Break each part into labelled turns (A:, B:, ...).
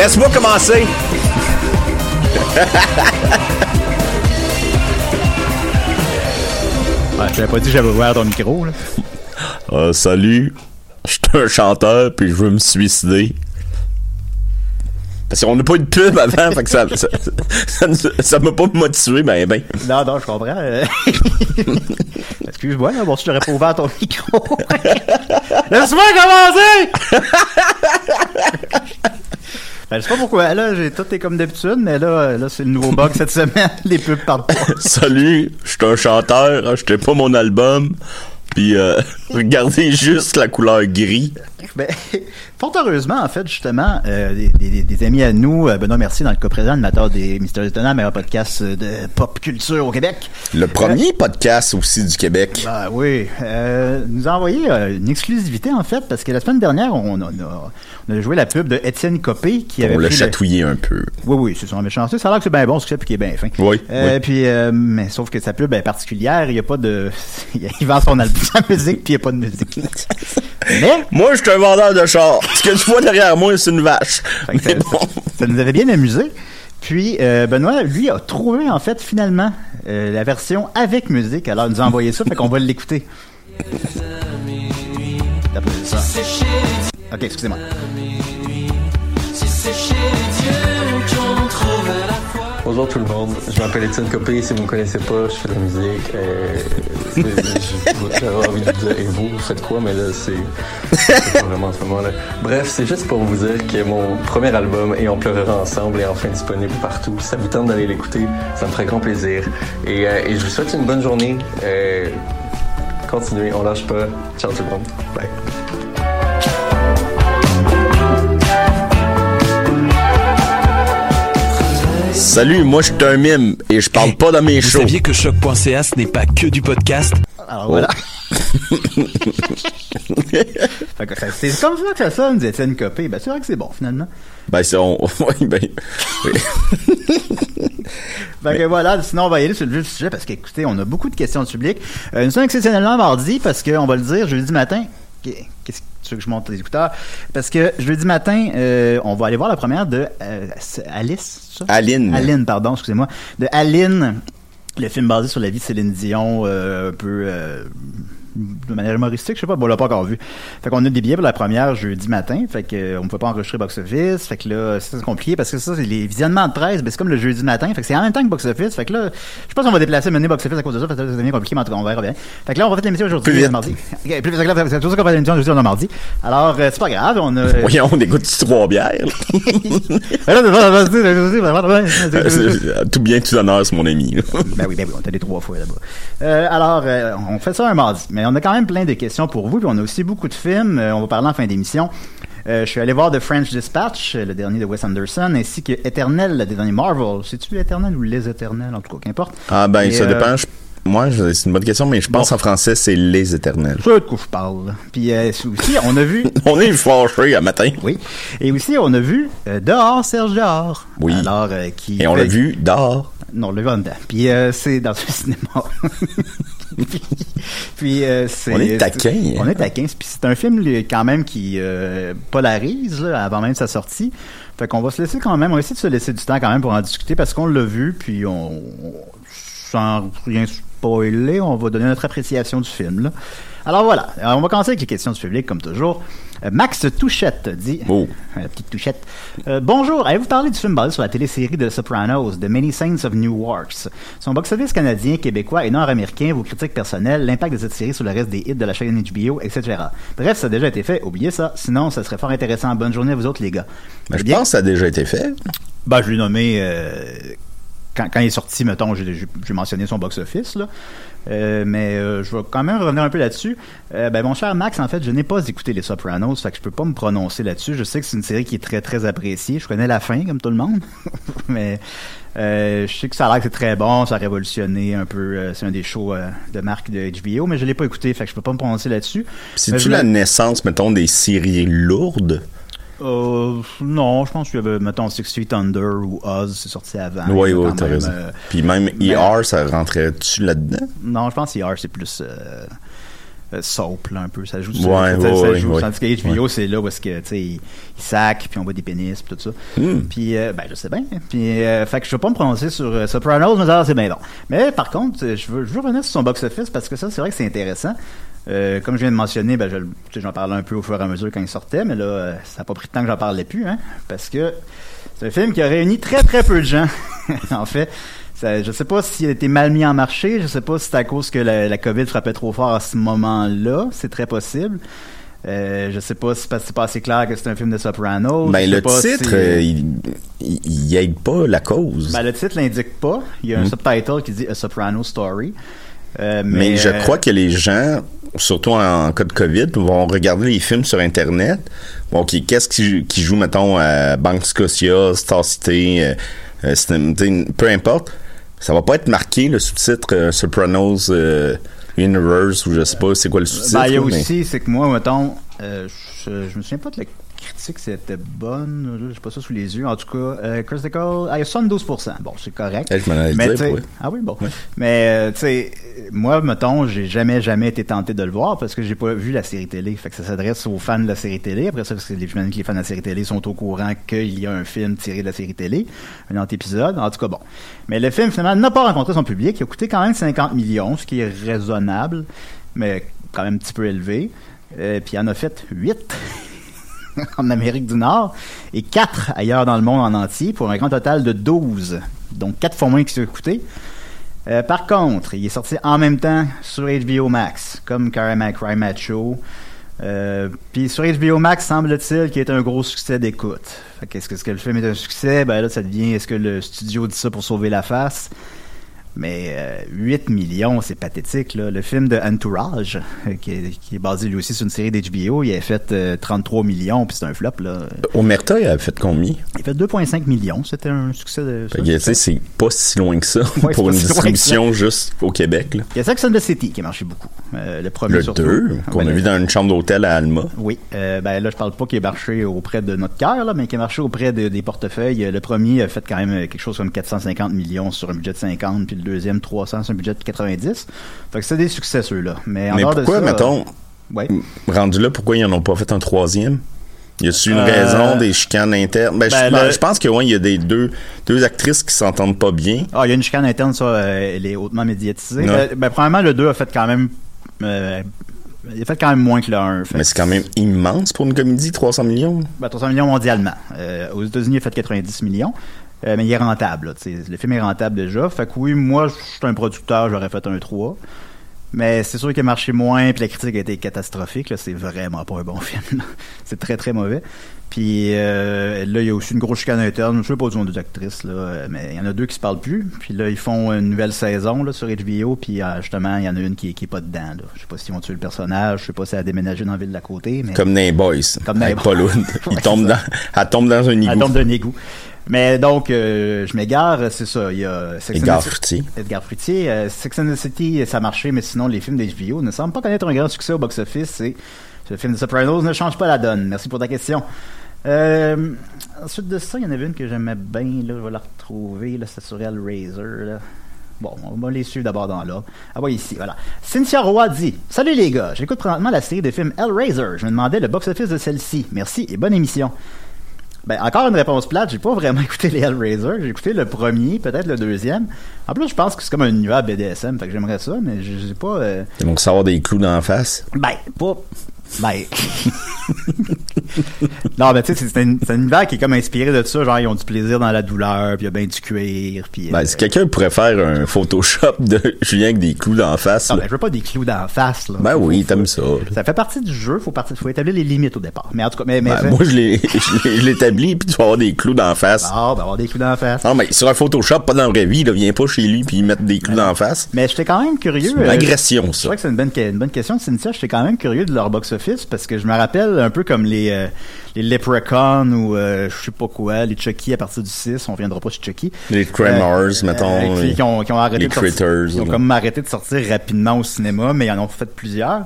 A: Laisse-moi commencer.
B: Ouais, je t'avais pas dit que j'avais ouvert ton micro, là.
A: Euh, salut, je suis un chanteur puis je veux me suicider. Parce qu'on n'a pas eu de pub avant, fait que ça, ça, ça, ça- ça m'a pas motivé, ben ben.
B: Non, non, je comprends. euh. Excuse-moi, là, bon, si j'aurais pas ouvert ton micro. Laisse-moi commencer! Ben, je sais pas pourquoi. Là, j'ai tout est comme d'habitude, mais là, là c'est le nouveau bug cette semaine. Les pubs partent pas.
A: Salut, je suis un chanteur, achetez pas mon album, puis euh, regardez juste la couleur gris.
B: Ben, fort heureusement, en fait, justement, euh, des, des- des amis à nous, euh, Benoît Mercier, dans le cas présent, animateur des Mystères Étonnants, meilleur podcast euh, de pop culture au Québec.
A: Le premier podcast aussi du Québec.
B: Ah oui, euh, nous a envoyé euh, une exclusivité en fait parce que la semaine dernière on a, on a- on a joué la pub de Étienne Copé qui avait
A: On l'a
B: le-
A: chatouillé un peu.
B: Oui oui, c'est son méchanceté, ça a l'air que c'est bien bon ce qu'il fait puis qu'il est bien fin.
A: Oui,
B: Euh,
A: oui.
B: Puis euh, mais sauf que sa pub est particulière, il y a pas de il vend son album sa musique puis il y a pas de musique. mais
A: Moi, je suis un vendeur de char. Ce que tu vois derrière moi, c'est une vache.
B: Ça,
A: bon.
B: ça nous avait bien amusé. Puis euh, Benoît, lui, a trouvé en fait finalement euh, la version avec musique. Alors il nous a envoyé ça, fait qu'on va l'écouter. D'après ça. Ok, excusez-moi.
C: Bonjour tout le monde, je m'appelle Étienne Copé, si vous me connaissez pas, je fais de la musique. Euh, J'aurais envie de vous dire, et vous, vous faites quoi, mais là, c'est vraiment en ce moment-là. Bref, c'est juste pour vous dire que mon premier album, Et on pleurera ensemble, est enfin disponible partout. Si ça vous tente d'aller l'écouter, ça me ferait grand plaisir. Et, euh, et je vous souhaite une bonne journée. Euh, continuez, on lâche pas. Ciao tout le monde. Bye.
A: Salut, moi, je suis un mime et je parle pas de mes
D: Vous
A: shows.
D: saviez que choc.ca ce n'est pas que du podcast?
B: Alors voilà. Fait que ça- c'est comme ça que ça sonne, Étienne Copé. Ben c'est vrai que c'est bon finalement.
A: Ben, c'est on. Oui, ben. oui.
B: Fait que voilà, sinon on va y aller sur le vif du sujet parce qu'écoutez, on a beaucoup de questions du public. Euh, nous sommes exceptionnellement mardi parce qu'on va le dire, jeudi matin. Qu'est-ce que tu veux que je monte les écouteurs? Parce que jeudi matin, euh, on va aller voir la première de euh, Alice, ça?
A: Aline.
B: Aline, pardon, excusez-moi. De Aline, le film basé sur la vie de Céline Dion, euh, un peu de manière humoristique, je sais pas, bon, on l'a pas encore vu. Fait qu'on a des billets pour la première jeudi matin, fait que euh, ne peut pas enregistrer Box Office, fait que là, c'est compliqué parce que ça, c'est les visionnements de presse, ben, c'est comme le jeudi matin, fait que c'est en même temps que Box Office, fait que là, je pense qu'on va déplacer mener Box Office à cause de ça, fait que ça devient compliqué, mais en tout cas, on verra bien. Fait que là, on va faire l'émission aujourd'hui, mardi. Ok, plus vite, c'est ça qu'on va faire l'émission aujourd'hui, on a mardi. Alors, euh, c'est pas grave, on a...
A: Voyons, on écoute trois bières?
B: ben
A: tout bien, tout honneur, mon ami. là.
B: oui, ben oui, on est allé trois fois là-bas. Euh, alors, on fait ça un mardi, mais on a quand même plein de questions pour vous, puis on a aussi beaucoup de films. Euh, on va parler en fin d'émission. Euh, je suis allé voir The French Dispatch, euh, le dernier de Wes Anderson, ainsi que Eternel, le dernier Marvel. C'est-tu Eternel ou Les Éternels, en tout cas, qu'importe.
A: Ah, ben,
B: Et,
A: ça
B: euh,
A: dépend. je- Moi, c'est une bonne question, mais je pense en français, c'est les éternels.
B: Sais de quoi je parle? Puis euh, aussi, on a vu...
A: On est fâchés à matin.
B: Oui. Et aussi, on a vu euh, Dehors, Serge Dehors.
A: Oui.
B: Alors, euh, qui
A: Et on l'a vu dehors.
B: Non, on l'a. Puis c'est dans un cinéma. puis euh, c'est...
A: On est taquin, hein.
B: On est taquin. Puis c'est un film quand même qui euh, polarise là, avant même sa sortie. Fait qu'on va se laisser quand même, on va essayer de se laisser du temps quand même pour en discuter parce qu'on l'a vu, puis on, on- sans rien spoiler, on va donner notre appréciation du film. Là. Alors voilà, Alors, on va commencer avec les questions du public comme toujours. Euh, Max Touchette dit,
A: Oh.
B: la petite touchette. Euh, bonjour, avez-vous parlé du film basé sur la télésérie de Sopranos, The Many Saints of Newark? Son box-office canadien, québécois et nord-américain, vos critiques personnelles, l'impact de cette série sur le reste des hits de la chaîne HBO, etc. Bref, ça a déjà été fait, oubliez ça. Sinon, ça serait fort intéressant. Bonne journée à vous autres, les gars.
A: Ben, je
B: Bien.
A: pense que ça a déjà été fait.
B: Ben, je l'ai nommé euh, quand, quand il est sorti, mettons, j'ai mentionné son box-office, là. Euh, mais euh, je vais quand même revenir un peu là-dessus. Euh, ben, mon cher Max, en fait, je n'ai pas écouté Les Sopranos, fait que je peux pas me prononcer là-dessus. Je sais que c'est une série qui est très, très appréciée. Je connais la fin, comme tout le monde. mais je sais que ça a l'air que c'est très bon, ça a révolutionné un peu. c'est un des shows de marque de HBO, mais je l'ai pas écouté, fait que je peux pas me prononcer là-dessus.
A: C'est-tu la naissance, mettons, des séries lourdes?
B: Euh, non, je pense qu'il y avait, mettons, Six Feet Under ou Oz, c'est sorti avant.
A: Oui, oui, t'as raison.
B: euh,
A: Puis même
B: mais-
A: ER, ça rentrait-tu là-dedans?
B: non, je pense que ER, c'est plus... euh, euh, soap, là, un peu. Ça joue
A: Ouais,
B: ça,
A: ouais,
B: ça
A: ouais,
B: joue.
A: ouais.
B: Tandis que HBO, c'est là où est-ce que, tu sais, il, il sac, puis on voit des pénis, puis tout ça.
A: Hmm.
B: Puis, euh, ben, je sais bien. Puis, euh, fait que je vais pas me prononcer sur euh, Sopranos, mais ça, c'est bien bon. Mais, par contre, je veux, je veux revenir sur son box-office parce que ça, c'est vrai que c'est intéressant. Euh, comme je viens de mentionner, ben, je, j'en parlais un peu au fur et à mesure quand il sortait, mais là, euh, ça n'a pas pris de temps que j'en parlais plus, hein, parce que c'est un film qui a réuni très très peu de gens, en fait. Ça, je sais pas s'il a été mal mis en marché, je sais pas si c'est à cause que la, la COVID frappait trop fort à ce moment-là, c'est très possible. Euh, je sais pas si c'est pas assez clair que c'est un film de Sopranos.
A: Ben, le
B: pas
A: titre,
B: si-
A: euh, il, il, il aide pas la cause.
B: Ben, le titre l'indique pas. Il y a un
A: Mm.
B: subtitle qui dit A Soprano Story. Euh,
A: mais, je crois que les gens, surtout en, cas de COVID, vont regarder les films sur Internet. Bon, qu'est-ce qui, qui joue, mettons, à Banque Scotia, Star City, euh, euh, peu importe. Ça va pas être marqué, le sous-titre euh, Sopranos euh, Universe, ou je sais pas c'est quoi le sous-titre.
B: Ben, il y a
A: mais-
B: aussi, c'est que moi, mettons, je, je me souviens pas de la critique, c'était bonne. là, J'ai pas ça sous les yeux. En tout cas, euh, Critical, ah, il y a 72%. Bon, c'est correct.
A: Elle, je
B: Mais
A: dire,
B: tu sais-
A: ouais.
B: ah oui, bon.
A: Ouais.
B: Mais euh, tu sais, moi, mettons, j'ai jamais, jamais été tenté de le voir parce que j'ai pas vu la série télé. Fait que ça s'adresse aux fans de la série télé. Après ça, parce que les, que les fans de la série télé sont au courant qu'il y a un film tiré de la série télé, un antépisode. En tout cas, bon. Mais le film, finalement, n'a pas rencontré son public. Il a coûté quand même 50 millions, ce qui est raisonnable, mais quand même un petit peu élevé. Euh, puis il en a fait 8 en Amérique du Nord et 4 ailleurs dans le monde en entier pour un grand total de 12. Donc 4 fois moins qu'il s'est coûté. Euh, par contre, il est sorti en même temps sur HBO Max, comme Carrie Crime Macho. Euh, Puis sur HBO Max, semble-t-il qu'il est un gros succès d'écoute. Qu'est-ce que, est-ce que le film est un succès? Ben là, ça devient, est-ce que le studio dit ça pour sauver la face? Mais euh, 8 millions, c'est pathétique. Là. Le film de Entourage, euh, qui, est, qui est basé lui aussi sur une série d'HBO, il a fait euh, 33 millions, puis c'est un flop. Là.
A: Omerta, il a fait combien?
B: Il a fait 2,5 millions. C'était un succès de.
A: C'est pas si loin que ça
B: Ouais,
A: pour une
B: si
A: distribution juste au Québec. Là.
B: Il y a Sex and the City qui a marché beaucoup. Euh, le premier
A: Le
B: surtout.
A: 2, qu'on
B: Ben,
A: a vu dans une chambre d'hôtel à Alma.
B: Oui, euh, ben là je parle pas qu'il a marché auprès de notre cœur, mais qu'il a marché auprès de- des portefeuilles. Le premier a fait quand même quelque chose comme 450 millions sur un budget de 50, puis le deuxième 300 sur un budget de 90. Fait que c'est des succès ceux-là. Mais, en
A: Mais
B: dehors
A: pourquoi,
B: de ça,
A: mettons,
B: euh, ouais.
A: rendu là, pourquoi ils n'en ont pas fait un troisième? Y a-tu une
B: Euh,
A: raison des chicanes internes? Ben,
B: ben,
A: je, ben,
B: le-
A: je pense que ouais, il y a des deux, deux actrices qui s'entendent pas bien.
B: Ah, il y a une chicane interne, ça, euh, elle est hautement médiatisée.
A: Ouais.
B: Ben, premièrement, le 2 a fait quand même. euh, il a fait quand même moins que le 1. Fait
A: Mais c'est quand même immense pour une comédie, 300 millions.
B: Ben, 300 millions mondialement. Euh, aux États-Unis, il a fait 90 millions. Euh, mais il est rentable. là, le film est rentable déjà. Fait que oui, moi, je suis un producteur, j'aurais fait un 3. Mais c'est sûr qu'il a marché moins, puis la critique a été catastrophique. C'est vraiment pas un bon film. c'est très très mauvais. Puis euh, là, il y a aussi une grosse chicane interne. Je sais pas du nom des actrices, là, mais il y en a deux qui se parlent plus. Puis là, ils font une nouvelle saison là, sur HBO. Puis euh, justement, il y en a une qui, qui est pas dedans. Là. Je sais pas s'ils vont tuer le personnage. Je sais pas si elle a déménagé dans la ville d'à côté. Mais...
A: Comme dans les Boys.
B: Comme dans
A: Paul
B: Boys.
A: Hood. Il tombe dans, elle tombe dans un
B: Elle
A: égout.
B: tombe d'un égout. Mais donc, euh, je m'égare, c'est ça. Il y a Sex and
A: Edgar
B: the-
A: Fruitier.
B: Edgar Fruitier. Euh, Sex and the City, ça a marché, mais sinon, les films d'HBO ne semblent pas connaître un grand succès au box-office. Et le film de Sopranos ne change pas la donne. Merci pour ta question. Euh, ensuite de ça, il y en avait une que j'aimais bien. Là, je vais la retrouver. Là, c'est sur Hellraiser. Là. Bon, on va les suivre d'abord dans là. Ah ouais, ici, voilà. Cynthia Roy dit Salut les gars, j'écoute présentement la série de films Hellraiser. Je me demandais le box-office de celle-ci. Merci et bonne émission. Ben, encore une réponse plate, j'ai pas vraiment écouté les Hellraiser. J'ai écouté le premier, peut-être le deuxième. En plus, je pense que c'est comme un univers BDSM, fait que j'aimerais ça, mais je sais pas. euh,
A: Donc, ça va avoir des clous dans la face.
B: Ben, pas. Ben. non, mais tu sais, c'est un, univers qui est comme inspiré de ça. Genre, ils ont du plaisir dans la douleur, puis il y a bien du cuir, puis.
A: Ben,
B: euh,
A: si quelqu'un pourrait faire un Photoshop de Julien avec des clous la face,
B: non,
A: là.
B: ben, je veux pas des clous la face, là.
A: ben oui, t'aimes ça.
B: Ça fait partie du jeu, faut, partir, faut établir les limites au départ. Mais en tout cas, mais. mais
A: Ben, moi, je je je l'établis, puis tu vas avoir des clous la face.
B: Ah, ben, avoir des clous la face.
A: Non, mais sur un Photoshop, pas dans la vraie vie, là, viens pas chez lui puis mettre des clous dans la face.
B: Mais j'étais quand même curieux.
A: C'est une
B: euh,
A: agression,
B: Je
A: ça.
B: crois que c'est une bonne, une bonne question de Cynthia. J'étais quand même curieux de leur box-office parce que je me rappelle un peu comme les, euh, les Leprechauns ou euh, je sais pas quoi, les Chucky à partir du 6. On viendra pas sur Chucky.
A: Les Tremors, mettons,
B: qui,
A: les-
B: qui ont, qui ont arrêté
A: les
B: de sortir-
A: Critters,
B: Ils ont comme arrêté de sortir rapidement au cinéma, mais ils en ont fait plusieurs.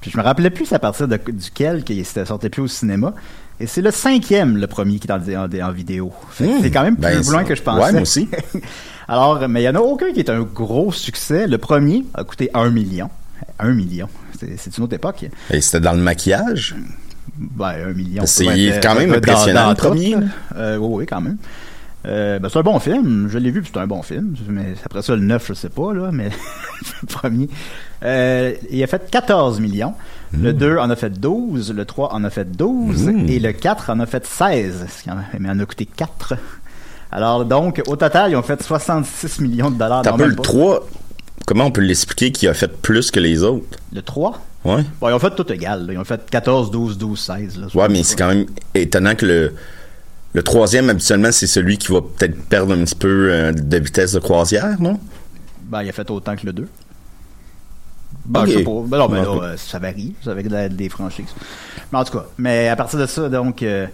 B: Puis je me rappelais plus à partir de, duquel qui sortait plus au cinéma. Et c'est le cinquième, le premier qui est en, en- en vidéo.
A: Mmh.
B: c'est quand même plus
A: Ben,
B: loin que je pensais.
A: ouais, moi aussi.
B: Alors, mais il y en a aucun qui est un gros succès. Le premier a coûté un million. Un million. C'est une autre époque.
A: Et c'était dans le maquillage?
B: Ben, un million.
A: C'est quand même impressionnant, le
B: tout,
A: premier.
B: Euh, oui, oui, quand même. Euh, ben, c'est un bon film. Je l'ai vu, puis c'est un bon film. Mais après ça, le 9, je sais pas, là, mais le premier. Euh, il a fait 14 millions.
A: Hmm.
B: Le 2 en a fait 12. Le 3 en a fait 12.
A: Mm.
B: Et le 4 en a fait 16. Ce qui en a, mais en a coûté 4. Alors, donc, au total, ils ont fait 66 millions de dollars.
A: T'as pas le
B: pas.
A: 3. Comment on peut l'expliquer qu'il a fait plus que les autres?
B: Le 3?
A: Ouais.
B: Bon, ils ont fait tout égal. là. Ils ont fait 14, 12, 12, 16. Là,
A: Ouais, mais c'est quand même étonnant que le, le troisième, habituellement, c'est celui qui va peut-être perdre un petit peu euh, de vitesse de croisière, non?
B: Ben, il a fait autant que le 2. Ben,
A: Ok.
B: je sais pas. Ben non, mais là,
A: Ok.
B: euh, ça varie. Ça varie des franchises. Mais en tout cas, mais à partir de ça, donc, euh,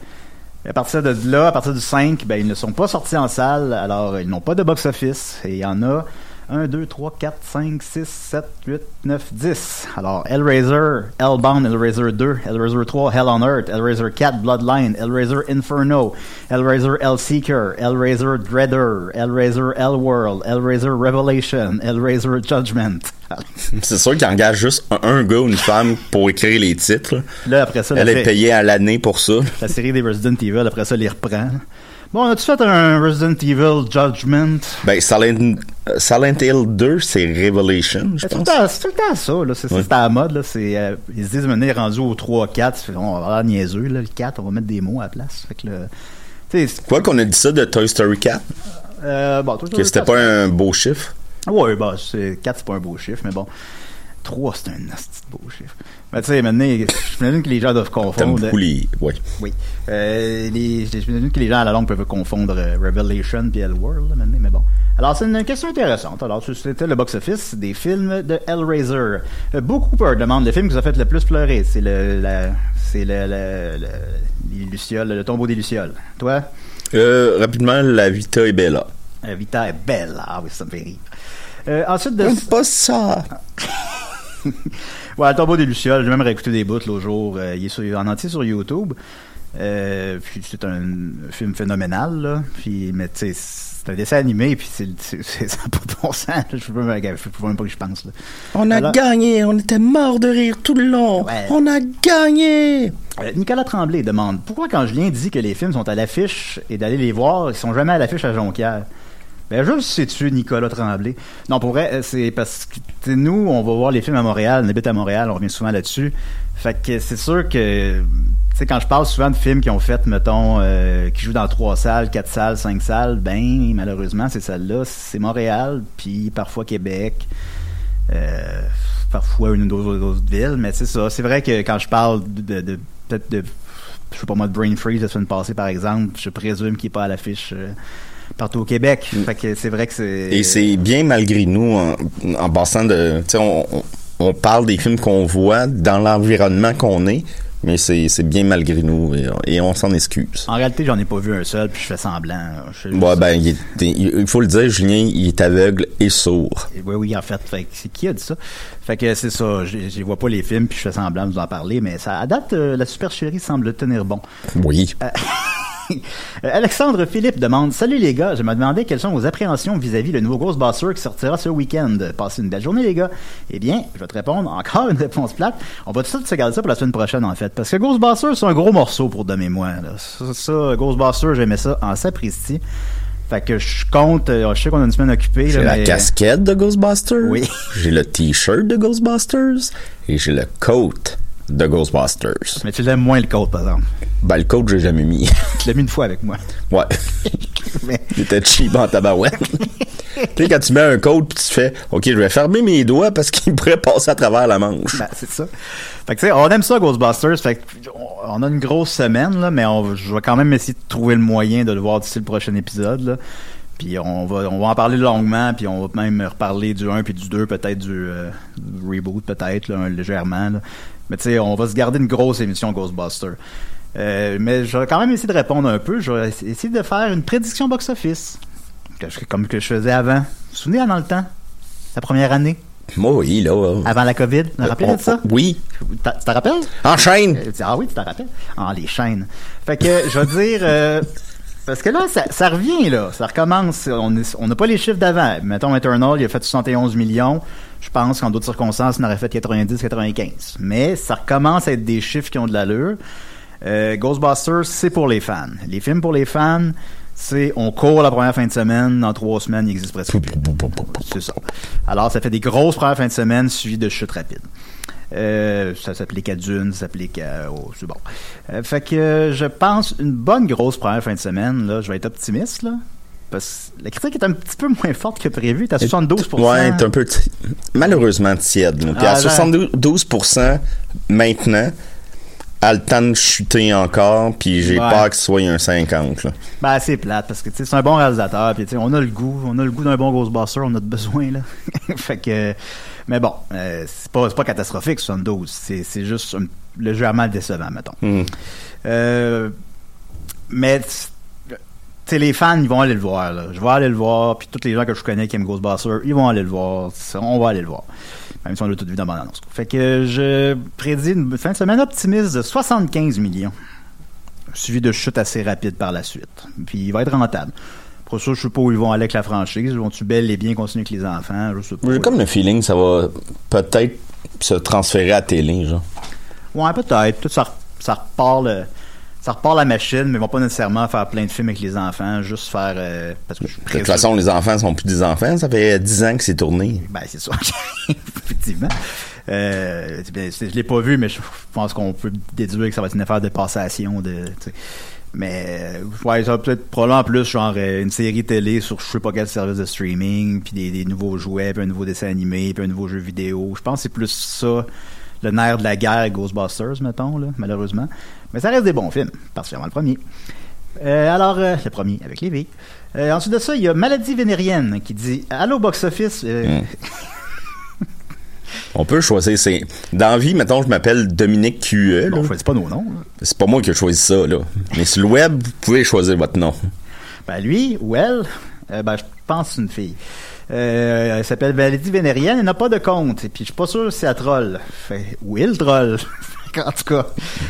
B: à partir de là, à partir du 5, ben, ils ne sont pas sortis en salle. Alors, ils n'ont pas de box-office. Et il y en a 1, 2, 3, 4, 5, 6, 7, 8, 9, 10. Alors, Hellraiser, Hellbound, Hellraiser 2, Hellraiser 3, Hell on Earth, Hellraiser 4, Bloodline, Hellraiser Inferno, Hellraiser Hellseeker, Hellraiser Dreader, Hellraiser Hellworld, Hellraiser Revelation, Hellraiser Judgment.
A: C'est sûr qu'il engage juste un, un gars ou une femme pour écrire les titres. là.
B: Après ça,
A: Elle est payée à l'année pour ça.
B: la série des Resident Evil, après ça, les reprend. Bon, on a-tu fait un Resident Evil Judgment?
A: Ben, Silent, euh, Silent Hill 2, c'est Revelation, je
B: C'est tout, le
A: pense.
B: c'est tout le temps ça, là. C'est à la mode, là. C'est, euh, ils se disent, maintenant, rendu au 3-4, c'est- on va avoir niaiseux, là. Le 4, on va mettre des mots à la place. Fait que le,
A: Quoi qu'on a dit ça de Toy Story 4,
B: euh, bon, toi,
A: que c'était pas un beau chiffre?
B: Ouais, bah, c'est 4, c'est pas un beau chiffre, mais bon. 3, c'est un nasty beau chiffre. Mais tu sais, maintenant, j'imagine que les gens doivent confondre.
A: beaucoup les... Ouais.
B: Oui. Euh, les, j'imagine que les gens à la longue peuvent confondre euh, Revelation Hellworld, là, maintenant, mais bon. Alors, c'est une question intéressante. Alors, c'était le box-office des films de Hellraiser. Euh, beaucoup peur demandent le film qui vous a fait le plus pleurer. C'est le, la, c'est le, le, le, les Lucioles, le tombeau des Lucioles. Toi?
A: Euh, rapidement, La Vita est Bella.
B: Euh, Vita est belle. Ah oui, ça me fait rire. Euh, ensuite de
A: J'aime pas ça.
B: Ouais, le tombeau des Lucioles, j'ai même réécouté des bouts l'autre jour. Euh, il est sur- en entier sur YouTube. Euh, puis c'est un film phénoménal, là. Puis, mais tu sais, c'est un dessin animé, puis c'est, ça pas bon sens. là. Je peux même, je peux même pas que je pense, là.
A: On a
B: Alors-
A: gagné, on était mort de rire tout le long.
B: Ouais.
A: On a gagné.
B: Euh, Nicolas Tremblay demande pourquoi quand Julien dit que les films sont à l'affiche et d'aller les voir, ils sont jamais à l'affiche à Jonquière? Ben juste sais-tu Nicolas Tremblay? Non, pour vrai, euh, c'est parce que nous, on va voir les films à Montréal, on habite à Montréal, on revient souvent là-dessus. Fait que c'est sûr que tu sais quand je parle souvent de films qui ont fait mettons euh, qui jouent dans trois salles, quatre salles, cinq salles, ben malheureusement ces salles-là, c'est Montréal, puis parfois Québec. Euh, parfois une ou deux autres villes, mais c'est ça. C'est vrai que quand je parle de, de peut-être de je sais pas moi de Brain Freeze la semaine passée par exemple, je présume qu'il est pas à l'affiche euh, partout au Québec. Fait que c'est vrai que c'est
A: Et c'est bien malgré nous, en, en passant de... Tu sais, on, on- parle des films qu'on voit dans l'environnement qu'on est, mais c'est c'est bien malgré nous et, et on s'en excuse.
B: en réalité, j'en ai pas vu un seul, puis je fais semblant. Je-
A: Ouais, ben, il, est- il faut le dire, Julien, il est aveugle et sourd.
B: Oui, oui, en fait. Fait que c'est qui a dit ça? Fait que c'est ça. Je je vois pas les films, puis je fais semblant de vous en parler, mais ça, à date, euh, la supercherie semble tenir bon.
A: Oui.
B: Euh, Alexandre Philippe demande Salut les gars, je me demandais quelles sont vos appréhensions vis-à-vis le nouveau Ghostbuster qui sortira ce week-end. Passez une belle journée les gars. Eh bien, je vais te répondre encore une réponse plate. On va tout de suite se garder ça pour la semaine prochaine en fait. Parce que Ghostbuster, c'est un gros morceau pour et moi. Ça, ça, Ghostbuster, j'aimais ça en sapristi. Fait que je compte, euh, je sais qu'on a une semaine occupée.
A: J'ai la
B: mais-
A: casquette de Ghostbusters.
B: Oui.
A: J'ai le t-shirt de Ghostbusters. Et j'ai le coat de Ghostbusters.
B: Mais tu l'aimes moins le code, par exemple.
A: Ben, le coat, j'ai jamais mis.
B: Tu l'as mis une fois avec moi.
A: ouais.
B: Mais-
A: Il était cheap en tabarouette. tu sais, quand tu mets un code puis tu fais, OK, je vais fermer mes doigts parce qu'il pourrait passer à travers la manche.
B: Ben, c'est ça. Fait que, tu sais, on aime ça, Ghostbusters. Fait que, on a une grosse semaine, là, mais on, je vais quand même essayer de trouver le moyen de le voir d'ici le prochain épisode, là. Puis on va, on va en parler longuement, puis on va même reparler du 1 puis du 2, peut-être du, euh, du reboot, peut-être, légèrement, là. Mais tu sais, on va se garder une grosse émission Ghostbusters. Euh, mais je vais quand même essayer de répondre un peu. Je vais essayer de faire une prédiction box-office. Comme que je faisais avant. Vous vous souvenez, dans le temps? La première année?
A: Moi, oui, là. euh,
B: Avant la COVID? Vous rappelez
A: on-
B: de ça?
A: Oui.
B: Tu te rappelles?
A: Enchaîne.
B: Euh, tu dis, Ah oui, tu te rappelles? Ah, les chaînes. Fait que je vais dire. euh, Parce que là, ça, ça revient, là. Ça recommence. On n'a pas les chiffres d'avant. Mettons, Eternal, il a fait 71 millions. Je pense qu'en d'autres circonstances, en aurait fait 90, 95. Mais ça recommence à être des chiffres qui ont de l'allure. Euh, Ghostbusters, c'est pour les fans. Les films pour les fans, c'est on court la première fin de semaine, dans trois semaines, il existe presque plus. C'est ça. Alors, ça fait des grosses premières fins de semaine suivies de chutes rapides. Euh, ça s'applique à Dune, ça s'applique à... Oh, c'est bon. Euh, fait que je pense une bonne grosse première fin de semaine, là, je vais être optimiste, là. Parce que la critique est un petit peu moins forte que prévu. T'as 72
A: Ouais, t'es un peu ti- malheureusement tiède. là. Puis
B: Ah,
A: à
B: genre.
A: 72% maintenant, a le temps de chuter encore, puis j'ai
B: Ouais.
A: peur qu'il soit un 50. Là.
B: Ben, c'est plate parce que tu sais, c'est un bon réalisateur. Puis tu sais, on a le goût, on a le goût d'un bon Ghostbuster, on a de besoin là. fait que, mais bon, euh, c'est pas, c'est pas catastrophique 72. C'est, c'est juste un- légèrement décevant, mettons.
A: Hmm.
B: Euh, mais sais, les fans, ils vont aller le voir. Là. Je vais aller le voir. Puis tous les gens que je connais qui aiment Ghostbusters, ils vont aller le voir. On va aller le voir. Même si on l'a tout vu dans mon annonce. Fait que je prédis une fin de semaine optimiste de 75 millions. Suivi de chutes assez rapides par la suite. Puis il va être rentable. Pour ça, je sais pas où ils vont aller avec la franchise. Vont-tu bel et bien continuer avec les enfants? Je sais pas.
A: J'ai comme le feeling que ça va peut-être se transférer à télé. Genre.
B: Ouais, peut-être. Tout ça, ça repart le- ça repart la machine, mais ils vont pas nécessairement faire plein de films avec les enfants, juste faire euh, parce que je suis
A: De toute façon, les enfants sont plus des enfants. Ça fait 10 ans que c'est tourné.
B: Ben, c'est ça. Effectivement. Euh, ben, je l'ai pas vu, mais je pense qu'on peut déduire que ça va être une affaire de passation. De, mais, euh, ouais, ça va peut-être probablement plus genre euh, une série télé sur je sais pas quel service de streaming, puis des, des nouveaux jouets, puis un nouveau dessin animé, puis un nouveau jeu vidéo. Je pense que c'est plus ça, le nerf de la guerre Ghostbusters, mettons, là, malheureusement. Mais ça reste des bons films, particulièrement le premier. Euh, alors, euh, le premier, avec les. Euh, ensuite de ça, il y a Maladie vénérienne qui dit Allô, box-office.
A: Mm. On peut choisir. C'est... Dans la vie, mettons, je m'appelle Dominique QE.
B: Bon, on choisit pas nos noms. là.
A: C'est pas moi qui ai choisi ça. Là. Mais sur le web, vous pouvez choisir votre nom.
B: Ben lui ou elle, ben je pense que c'est une fille. Elle s'appelle Valérie Vénérienne, elle n'a pas de compte. Et puis je suis pas sûr si elle troll. Fait, ou il troll. en tout cas.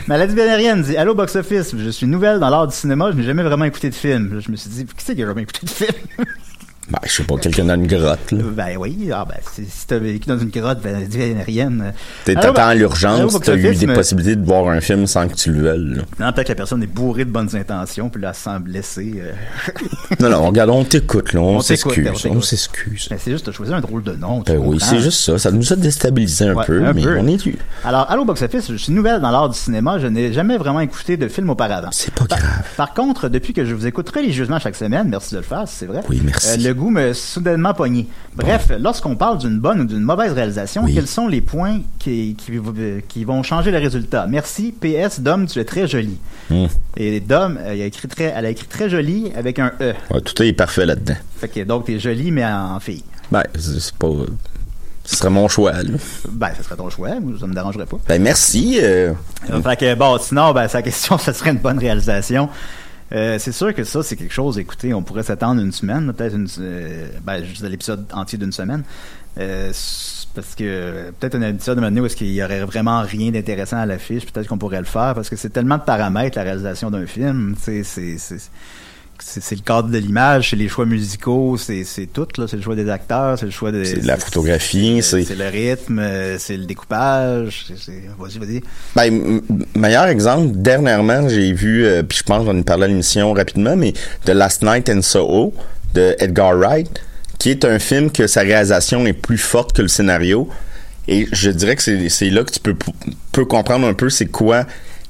B: Maladie Vénérienne dit Allô box office, je suis nouvelle dans l'art du cinéma, je n'ai jamais vraiment écouté de film. Je me suis dit, qui c'est qui a jamais écouté de film?
A: Ben, je sais pas, quelqu'un dans une grotte. Là.
B: ben oui, ah ben si, si t'as vécu dans une grotte Vénérienne.
A: T'es-
B: allô,
A: T'attends
B: Allô,
A: l'urgence,
B: box
A: t'as eu des possibilités de voir un film sans que tu le veuilles.
B: Non, peut-être que la personne est bourrée de bonnes intentions, puis là, elle se sent blessée. euh.
A: Non, non, regarde, on t'écoute, là. On, s'excuse.
B: on
A: s'excuse.
B: Ben, c'est juste, t'as choisi un drôle de nom.
A: Ben oui, c'est juste ça. Ça nous a déstabilisé un
B: Ouais,
A: peu,
B: un
A: mais
B: peu.
A: on est dû.
B: Alors, Allô Box Office, je suis nouvelle dans l'art du cinéma. Je n'ai jamais vraiment écouté de film auparavant.
A: C'est pas
B: Par,
A: grave.
B: par contre, depuis que je vous écoute religieusement chaque semaine, merci de le faire, c'est vrai.
A: Oui, merci.
B: euh, le goût me soudainement pogné. Bref, lorsqu'on parle d'une bonne ou d'une mauvaise réalisation,
A: Oui.
B: quels sont les points qui, qui, qui vont changer le résultat? Merci. PS, Dom, tu es très joli.
A: Hum.
B: Et Dom, euh, il a écrit très, elle a écrit très joli avec un E.
A: Ouais, tout est parfait là-dedans.
B: Fait que donc, t'es joli, mais en fille.
A: Ben, c'est pas. Ce serait mon choix, là.
B: Ben, ce serait ton choix, ça me dérangerait pas.
A: Ben, merci. euh,
B: Euh, Fait que bon, sinon, ben, sa question, ça serait une bonne réalisation. Euh, c'est sûr que ça, c'est quelque chose. Écoutez, on pourrait s'attendre une semaine, peut-être une, euh, ben, juste l'épisode entier d'une semaine, Euh, parce que euh, peut-être un épisode de moment donné où est-ce qu'il y aurait vraiment rien d'intéressant à l'affiche, peut-être qu'on pourrait le faire, parce que c'est tellement de paramètres la réalisation d'un film. tu sais, C'est c'est le cadre de l'image, c'est les choix musicaux, c'est tout là, c'est le choix des acteurs, c'est le choix de
A: C'est de la photographie, c'est-
B: c'est le rythme, euh, c'est le découpage, vas-y vas-y.
A: Ben, meilleur exemple, dernièrement, j'ai vu, euh, puis je pense qu'on en parler à l'émission rapidement, mais The Last Night in Soho de Edgar Wright, qui est un film que sa réalisation est plus forte que le scénario. Et je dirais que c'est c'est là que tu peux, peux comprendre un peu c'est quoi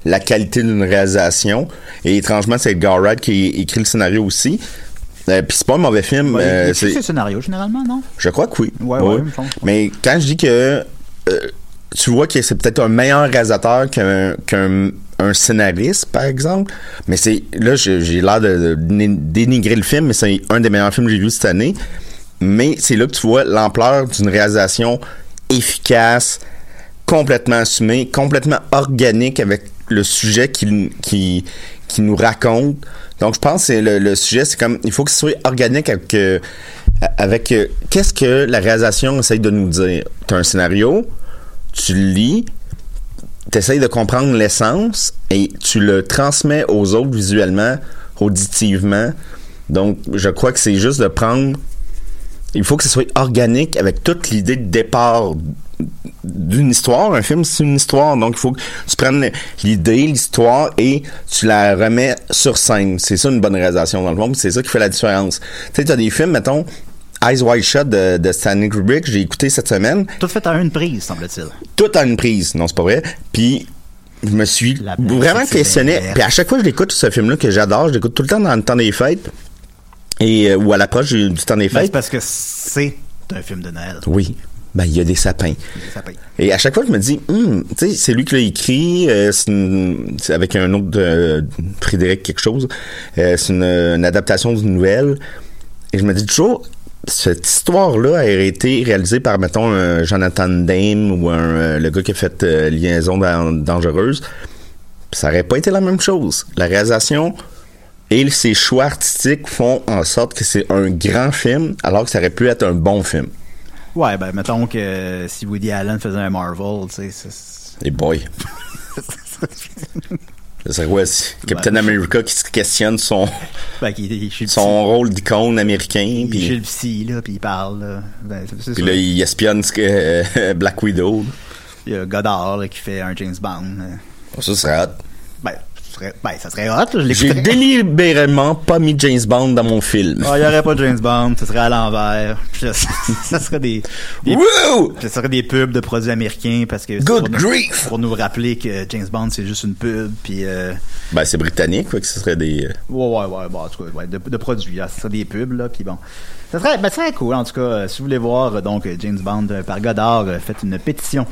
A: la qualité d'une réalisation. Et étrangement, c'est Edgar Wright qui écrit le scénario aussi. Euh, puis c'est pas un mauvais film.
B: Ouais,
A: euh, c'est-
B: ses scénarios généralement, non?
A: je crois que oui.
B: Ouais, ouais.
A: Mais quand je dis que euh, tu vois que c'est peut-être un meilleur réalisateur qu'un qu'un un scénariste, par exemple, mais c'est là j'ai l'air de, de dé- dénigrer le film, mais c'est un des meilleurs films que j'ai vu cette année. Mais c'est là que tu vois l'ampleur d'une réalisation efficace, complètement assumée, complètement organique avec le sujet qui, qui, qui nous raconte. Donc, je pense que le, le sujet, c'est comme, il faut que ce soit organique avec, euh, euh, qu'est-ce que la réalisation essaye de nous dire? Tu as un scénario, tu le lis, tu essayes de comprendre l'essence et tu le transmets aux autres visuellement auditivement. Donc, je crois que c'est juste de prendre. Il faut que ce soit organique avec toute l'idée de départ d'une histoire. Un film, c'est une histoire. Donc, il faut que tu prennes l'idée, l'histoire et tu la remets sur scène. C'est ça une bonne réalisation dans le fond. C'est ça qui fait la différence. Tu sais, t'as des films, mettons, Eyes Wide Shut de, de Stanley Kubrick, j'ai écouté cette semaine.
B: Tout fait à une prise, semble-t-il.
A: Tout à une prise. Non, c'est pas vrai. Puis, je me suis vraiment
B: c'est
A: questionné. Puis à chaque fois que je l'écoute, ce film-là que j'adore, je l'écoute tout le temps dans le temps des fêtes. Et, euh, ou à l'approche du, du temps des
B: Ben, c'est
A: fêtes.
B: parce que c'est un film de Noël.
A: Oui. Ben, il y a des sapins. Et à chaque fois, je me dis, Hum, tu sais, c'est lui qui l'a écrit, euh, c'est une- c'est avec un autre de Frédéric quelque chose. Euh, c'est une, une adaptation d'une nouvelle. Et je me dis toujours, cette histoire-là a été réalisée par, mettons, un Jonathan Dame ou un, euh, le gars qui a fait Liaison dan- dangereuse. Ça aurait pas été la même chose. La réalisation et ses choix artistiques font en sorte que c'est un grand film, alors que ça aurait pu être un bon film.
B: Ouais, ben, mettons que si Woody Allen faisait un Marvel, tu sais, c'est-
A: Et boy. Serait quoi, c'est Captain
B: Ben,
A: America qui se questionne son,
B: ben, il,
A: son rôle d'icône américain,
B: il
A: puis,
B: le psy, là, puis il parle, là. Ben, c'est- c'est
A: puis là, il espionne ce que, euh, Black Widow.
B: Il y a Godard, là, qui fait un James Bond.
A: Ça serait hot.
B: Ben, serait, ben, ça serait hot, là, je
A: J'ai délibérément pas mis James Bond dans mon film.
B: Ah, il y aurait pas de James Bond, ce serait à l'envers. Ça, ça serait des, des
A: Woo!
B: ce serait des pubs de produits américains parce que
A: Good
B: pour nous,
A: grief!
B: pour nous rappeler que James Bond c'est juste une pub puis euh,
A: Ben, c'est britannique, quoi, que ce serait des... euh,
B: ouais ouais ouais bon, en tout cas ouais, de, de produits là, ce serait des pubs là puis bon ça serait ben, ça serait cool en tout cas euh, si vous voulez voir donc James Bond par Godard euh, faites une pétition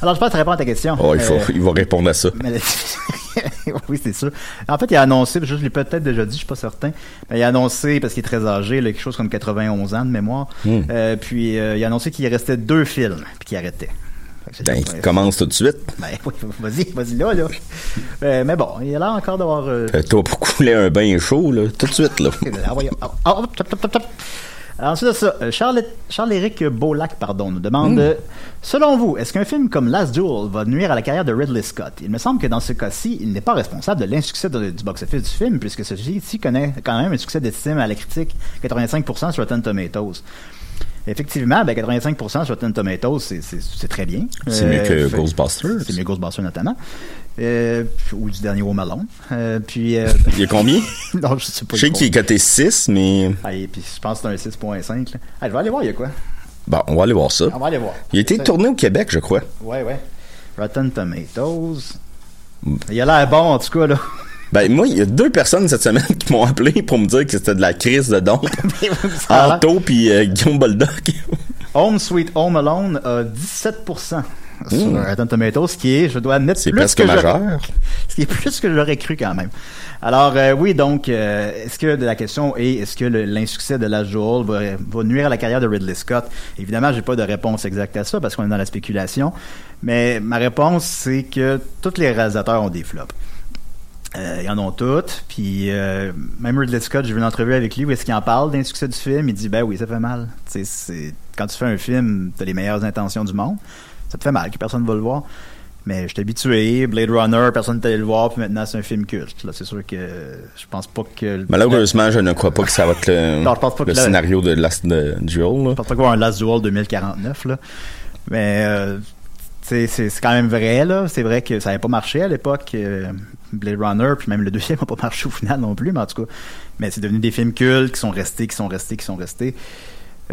B: alors je pense que ça répond à ta question
A: Oh, il faut,
B: Euh,
A: il va répondre à ça.
B: mais oui, c'est sûr. En fait, il a annoncé, je l'ai peut-être déjà dit, je suis pas certain, mais il a annoncé, parce qu'il est très âgé, là, quelque chose comme 91 ans de mémoire,
A: Hmm.
B: euh, puis euh, il a annoncé qu'il restait deux films, puis qu'il arrêtait.
A: Ben, il commence tout de suite.
B: ben, oui, vas-y, vas-y là, là. Euh, mais bon, il a l'air encore d'avoir... euh,
A: Euh, Toi, pour couler un bain chaud, là, tout de suite, là.
B: ah, voyons. Ah, ah, top, top, top. Alors, ensuite de ça, euh, Charles- Charles-Éric Beaulac pardon, nous demande euh, Selon vous, est-ce qu'un film comme Last Duel va nuire à la carrière de Ridley Scott? Il me semble que dans ce cas-ci, il n'est pas responsable de l'insuccès du box-office du film, puisque celui-ci connaît quand même un succès d'estime à la critique 85% sur Rotten Tomatoes. Effectivement, ben 85% sur Rotten Tomatoes, c'est- très bien.
A: C'est mieux que
B: fait-
A: Ghostbusters.
B: C'est mieux que Ghostbusters notamment. Euh, ou du dernier Home Alone. Euh, puis, euh,
A: Il y a combien?
B: non, je sais pas.
A: Je sais qu'il est coté 6, mais...
B: ah, et puis je pense que c'est un 6.5. là. Ah, je vais aller voir, il y a quoi?
A: Bon, on va aller voir ça.
B: On va aller voir.
A: Il a été tourné au Québec, je crois.
B: Ouais, ouais. Rotten Tomatoes. Il a l'air bon, en tout cas, là.
A: Ben, moi, il y a deux personnes cette semaine qui m'ont appelé pour me dire que c'était de la crise de don.
B: Ça a l'air-
A: Anto puis euh, Guillaume Boldoc.
B: Home Sweet Home Alone a 17% sur Rotten Tomatoes, ce qui est, je dois admettre.
A: C'est
B: plus
A: presque
B: que
A: majeur.
B: Ce qui est plus que j'aurais cru quand même. Alors, euh, oui, donc, euh, est-ce que de la question est, est-ce que l'insuccès de Last Joel va, va nuire à la carrière de Ridley Scott? Évidemment, j'ai pas de réponse exacte à ça parce qu'on est dans la spéculation. Mais ma réponse, c'est que tous les réalisateurs ont des flops. Euh, ils en ont toutes. Puis euh, même Ridley Scott, j'ai vu une entrevue avec lui où est-ce qu'il en parle d'un succès du film. Il dit ben oui, ça fait mal. Tu sais, c'est quand tu fais un film, t'as les meilleures intentions du monde. Ça te fait mal que personne va le voir. Mais je suis habitué. Blade Runner, personne n'est allé le voir. Puis maintenant, c'est un film culte. Là, c'est sûr que je pense pas que.
A: Malheureusement, je ne crois pas que ça va être le,
B: Non, je pense pas
A: le
B: que
A: scénario de Last de Duel. là.
B: Je pense pas qu'il va y avoir un Last Duel 2049, là. Mais, euh, c'est quand même vrai, là. C'est vrai que ça n'avait pas marché à l'époque, euh, Blade Runner, puis même le deuxième n'a pas marché au final non plus, mais en tout cas. Mais c'est devenu des films cultes qui sont restés, qui sont restés, qui sont restés.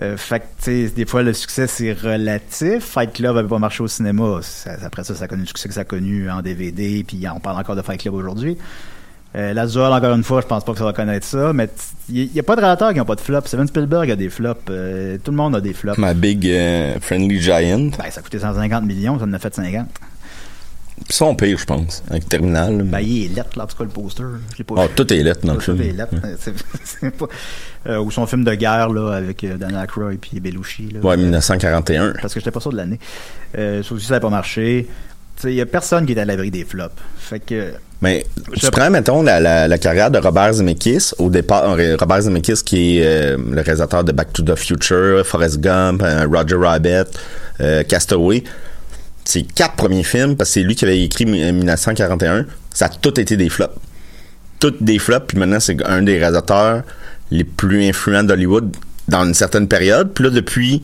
B: Euh, fait que, des fois, le succès, c'est relatif. Fight Club avait pas marché au cinéma. Ça- après ça, ça a connu le succès que ça a connu en DVD, puis on parle encore de Fight Club aujourd'hui. Euh, encore une fois, je pense pas que ça va connaître ça, mais il n'y a pas de réalisateurs qui n'ont pas de flops. Steven Spielberg a des flops. euh, tout le monde a des flops.
A: Ma Big euh, Friendly Giant.
B: Ben, ça a coûté 150 millions, ça en a fait 50.
A: Son pire, je pense, avec Terminal.
B: Ben, il est lettre, là, en tout cas, le poster. Pas
A: Ah, tout est lettre dans le
B: Tout
A: film.
B: est lettre. C'est- c'est pas- euh, ou son film de guerre, là, avec euh, Dan Aykroyd puis Belushi, là.
A: Ouais, 1941.
B: Parce que j'étais pas sûr de l'année. Euh, ça aussi, ça n'a pas marché. Il y a personne qui est à l'abri des flops. Fait que,
A: Mais tu prends, mettons, la, la, la carrière de Robert Zemeckis. Au départ, euh, Robert Zemeckis qui est euh, le réalisateur de Back to the Future, Forrest Gump, euh, Roger Rabbit, euh, Castaway. Ses quatre premiers films, parce que c'est lui qui avait écrit mi- 1941, ça a tout été des flops. toutes des flops, puis maintenant, c'est un des réalisateurs les plus influents d'Hollywood dans une certaine période. Puis là, depuis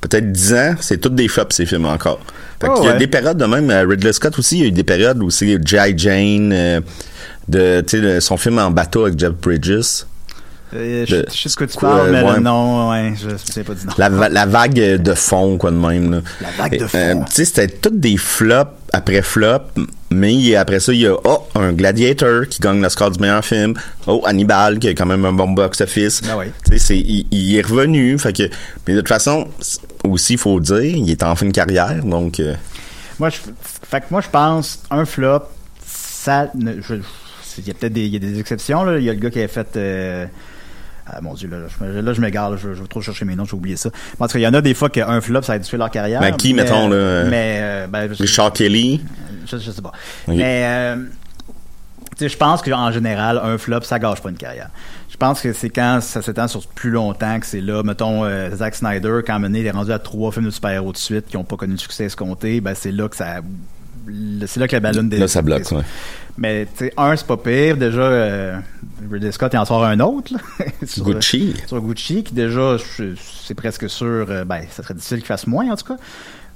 A: peut-être 10 ans, c'est toutes des flops, ces films encore. Fait
B: Oh,
A: qu'il y a
B: ouais.
A: des périodes de même. euh, Ridley Scott aussi, il y a eu des périodes où c'est G.I. Jane, euh, de, son film en bateau avec Jeff Bridges.
B: Euh, je, sais ce que tu parles, mais
A: ouais.
B: le nom, ouais, je ne sais pas du nom.
A: La, va- la vague de fond, quoi de même. là.
B: La vague de
A: Et,
B: fond.
A: euh, tu sais, c'était toutes des flops après flop, mais après ça, il y a oh, un Gladiator qui gagne l'Oscar du meilleur film. Oh, Hannibal qui a quand même un bon box-office.
B: Ah ouais.
A: Tu sais, il, il est revenu. Fait que, mais de toute façon, aussi, il faut dire, il est en fin de carrière, donc... euh,
B: Moi, je, fait que moi, je pense, un flop, ça ne, je- il y a peut-être des, il y a des exceptions, là. Il y a le gars qui a fait, euh, ah, mon dieu, là, je, là, je m'égare, je, je vais trop chercher mes noms, j'ai oublié ça. Parce qu'il y en a des fois qu'un flop, ça a tué leur carrière.
A: Ben, qui,
B: mais-
A: mettons, là, euh,
B: Mais, euh, ben, je-
A: Richard Kelly.
B: je, je sais pas.
A: Ok.
B: Mais, euh, tu sais, je pense qu'en général, un flop, ça gâche pas une carrière. Je pense que c'est quand ça s'étend sur plus longtemps que c'est là. Mettons, euh, Zack Snyder, quand mené, il est rendu à trois films de super-héros de suite qui n'ont pas connu de succès escompté, ben c'est là que ça. C'est là que la ballonne des.
A: Là, ça bloque, ouais.
B: Mais, tu sais, un, c'est pas pire. Déjà, euh, Ridley Scott, il en sort un autre, là. Sur,
A: Gucci.
B: euh, Sur Gucci, qui déjà, c'est presque sûr, euh, ben, ça serait difficile qu'il fasse moins, en tout cas.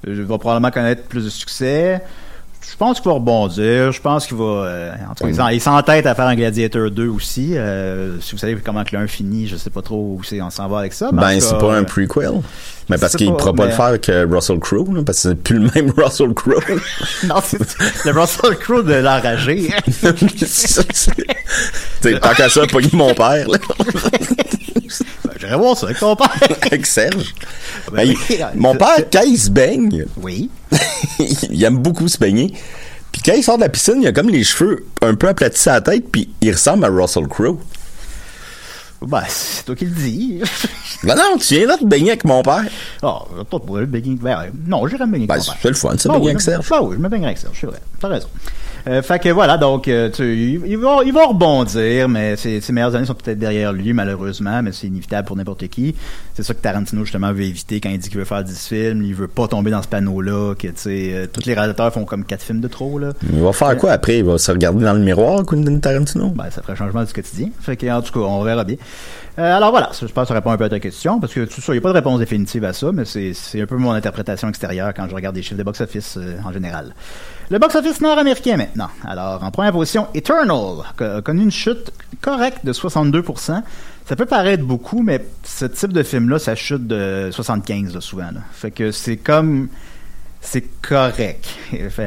B: Euh, Il va probablement connaître plus de succès. Je pense qu'il va rebondir. Je pense qu'il va. euh, en tout cas, il s'en- il s'entête à faire un Gladiator 2 aussi. Euh, si vous savez comment que l'un finit, je sais pas trop où c'est, on s'en va avec ça.
A: Ben, c'est pas un
B: euh,
A: prequel. Mais parce qu'il
B: pas,
A: pourra pas le faire avec Russell Crowe, là, parce que c'est plus le même Russell Crowe.
B: non, c'est le Russell Crowe de l'enragé.
A: T'sais, tant qu'à ça, pas mon père, là.
B: Ben, J'irais voir ça avec ton père.
A: avec Serge.
B: Ben
A: Ben, il- mon père, quand il se baigne,
B: Oui.
A: il aime beaucoup se baigner. Puis quand il sort de la piscine, il a comme les cheveux un peu aplatis à la tête, puis il ressemble à Russell Crowe.
B: Ben, c'est toi qui le dis.
A: Ben non, tu viens là te baigner avec mon père.
B: Oh, pas pour le baigner. Ben, non, j'irais me baigner
A: Ben,
B: avec ton père.
A: c'est le fun, ça,
B: Ben
A: baigner avec
B: je-
A: Serge.
B: Ben oui, je me baignerai avec Serge, c'est vrai. T'as raison. Euh, fait que voilà, donc, euh, tu, il, va, il va rebondir, mais ses, ses meilleures années sont peut-être derrière lui, malheureusement, mais c'est inévitable pour n'importe qui. C'est ça que Tarantino, justement, veut éviter quand il dit qu'il veut faire 10 films. Il veut pas tomber dans ce panneau-là, que, tu sais, euh, tous les réalisateurs font comme 4 films de trop, là.
A: Il va faire quoi après? Il va se regarder dans le miroir, Quentin Tarantino?
B: Ben, ça ferait un changement du quotidien. Fait que, en tout cas, on verra bien. Euh, alors voilà, ça, je pense que ça répond un peu à ta question, parce que tout ça, il n'y a pas de réponse définitive à ça, mais c'est, c'est un peu mon interprétation extérieure quand je regarde les chiffres de box-office euh, en général. Le box-office nord-américain maintenant. Alors, en première position, Eternal a connu une chute correcte de 62%. Ça peut paraître beaucoup, mais ce type de film-là, ça chute de 75 là, souvent. Là. Fait que c'est comme c'est correct.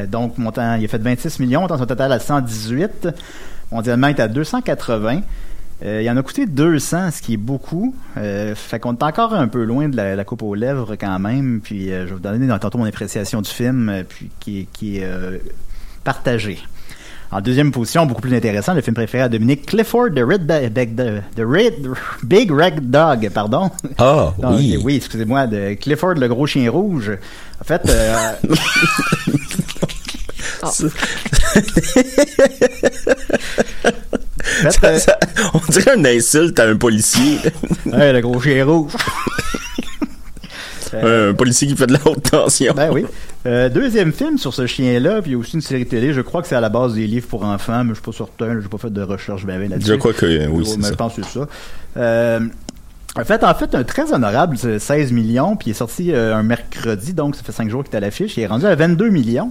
B: Donc, montant, il a fait 26 millions, montant son total à 118. Mondialement, il est à 280. Euh, il en a coûté 200, ce qui est beaucoup. Euh, fait qu'on est encore un peu loin de la, la coupe aux lèvres quand même. Puis euh, je vais vous donner dans tantôt mon appréciation du film, euh, puis qui est, qui est euh, partagée. En deuxième position, beaucoup plus intéressant, le film préféré à Dominique Clifford de Red Ba- Big, de, de Red- Big Red Dog, pardon.
A: Ah,
B: Donc,
A: oui.
B: oui, excusez-moi, de Clifford le gros chien rouge. En fait, euh, euh,
A: Ça- ça- on dirait une insulte à un policier.
B: hey, le gros chien rouge.
A: un policier qui fait de la haute tension.
B: Ben oui. Euh, deuxième film sur ce chien-là, puis il y a aussi une série télé. Je crois que c'est à la base des livres pour enfants, mais je suis pas certain. J'ai pas fait de recherche ben, ben là-dessus.
A: Je crois que euh, oui,
B: Ouais,
A: c'est ça.
B: Je pense que c'est ça. Euh, en fait, en fait, un très honorable, c'est 16 millions, puis il est sorti euh, un mercredi, donc ça fait 5 jours qu'il est à l'affiche. Il est rendu à 22 millions.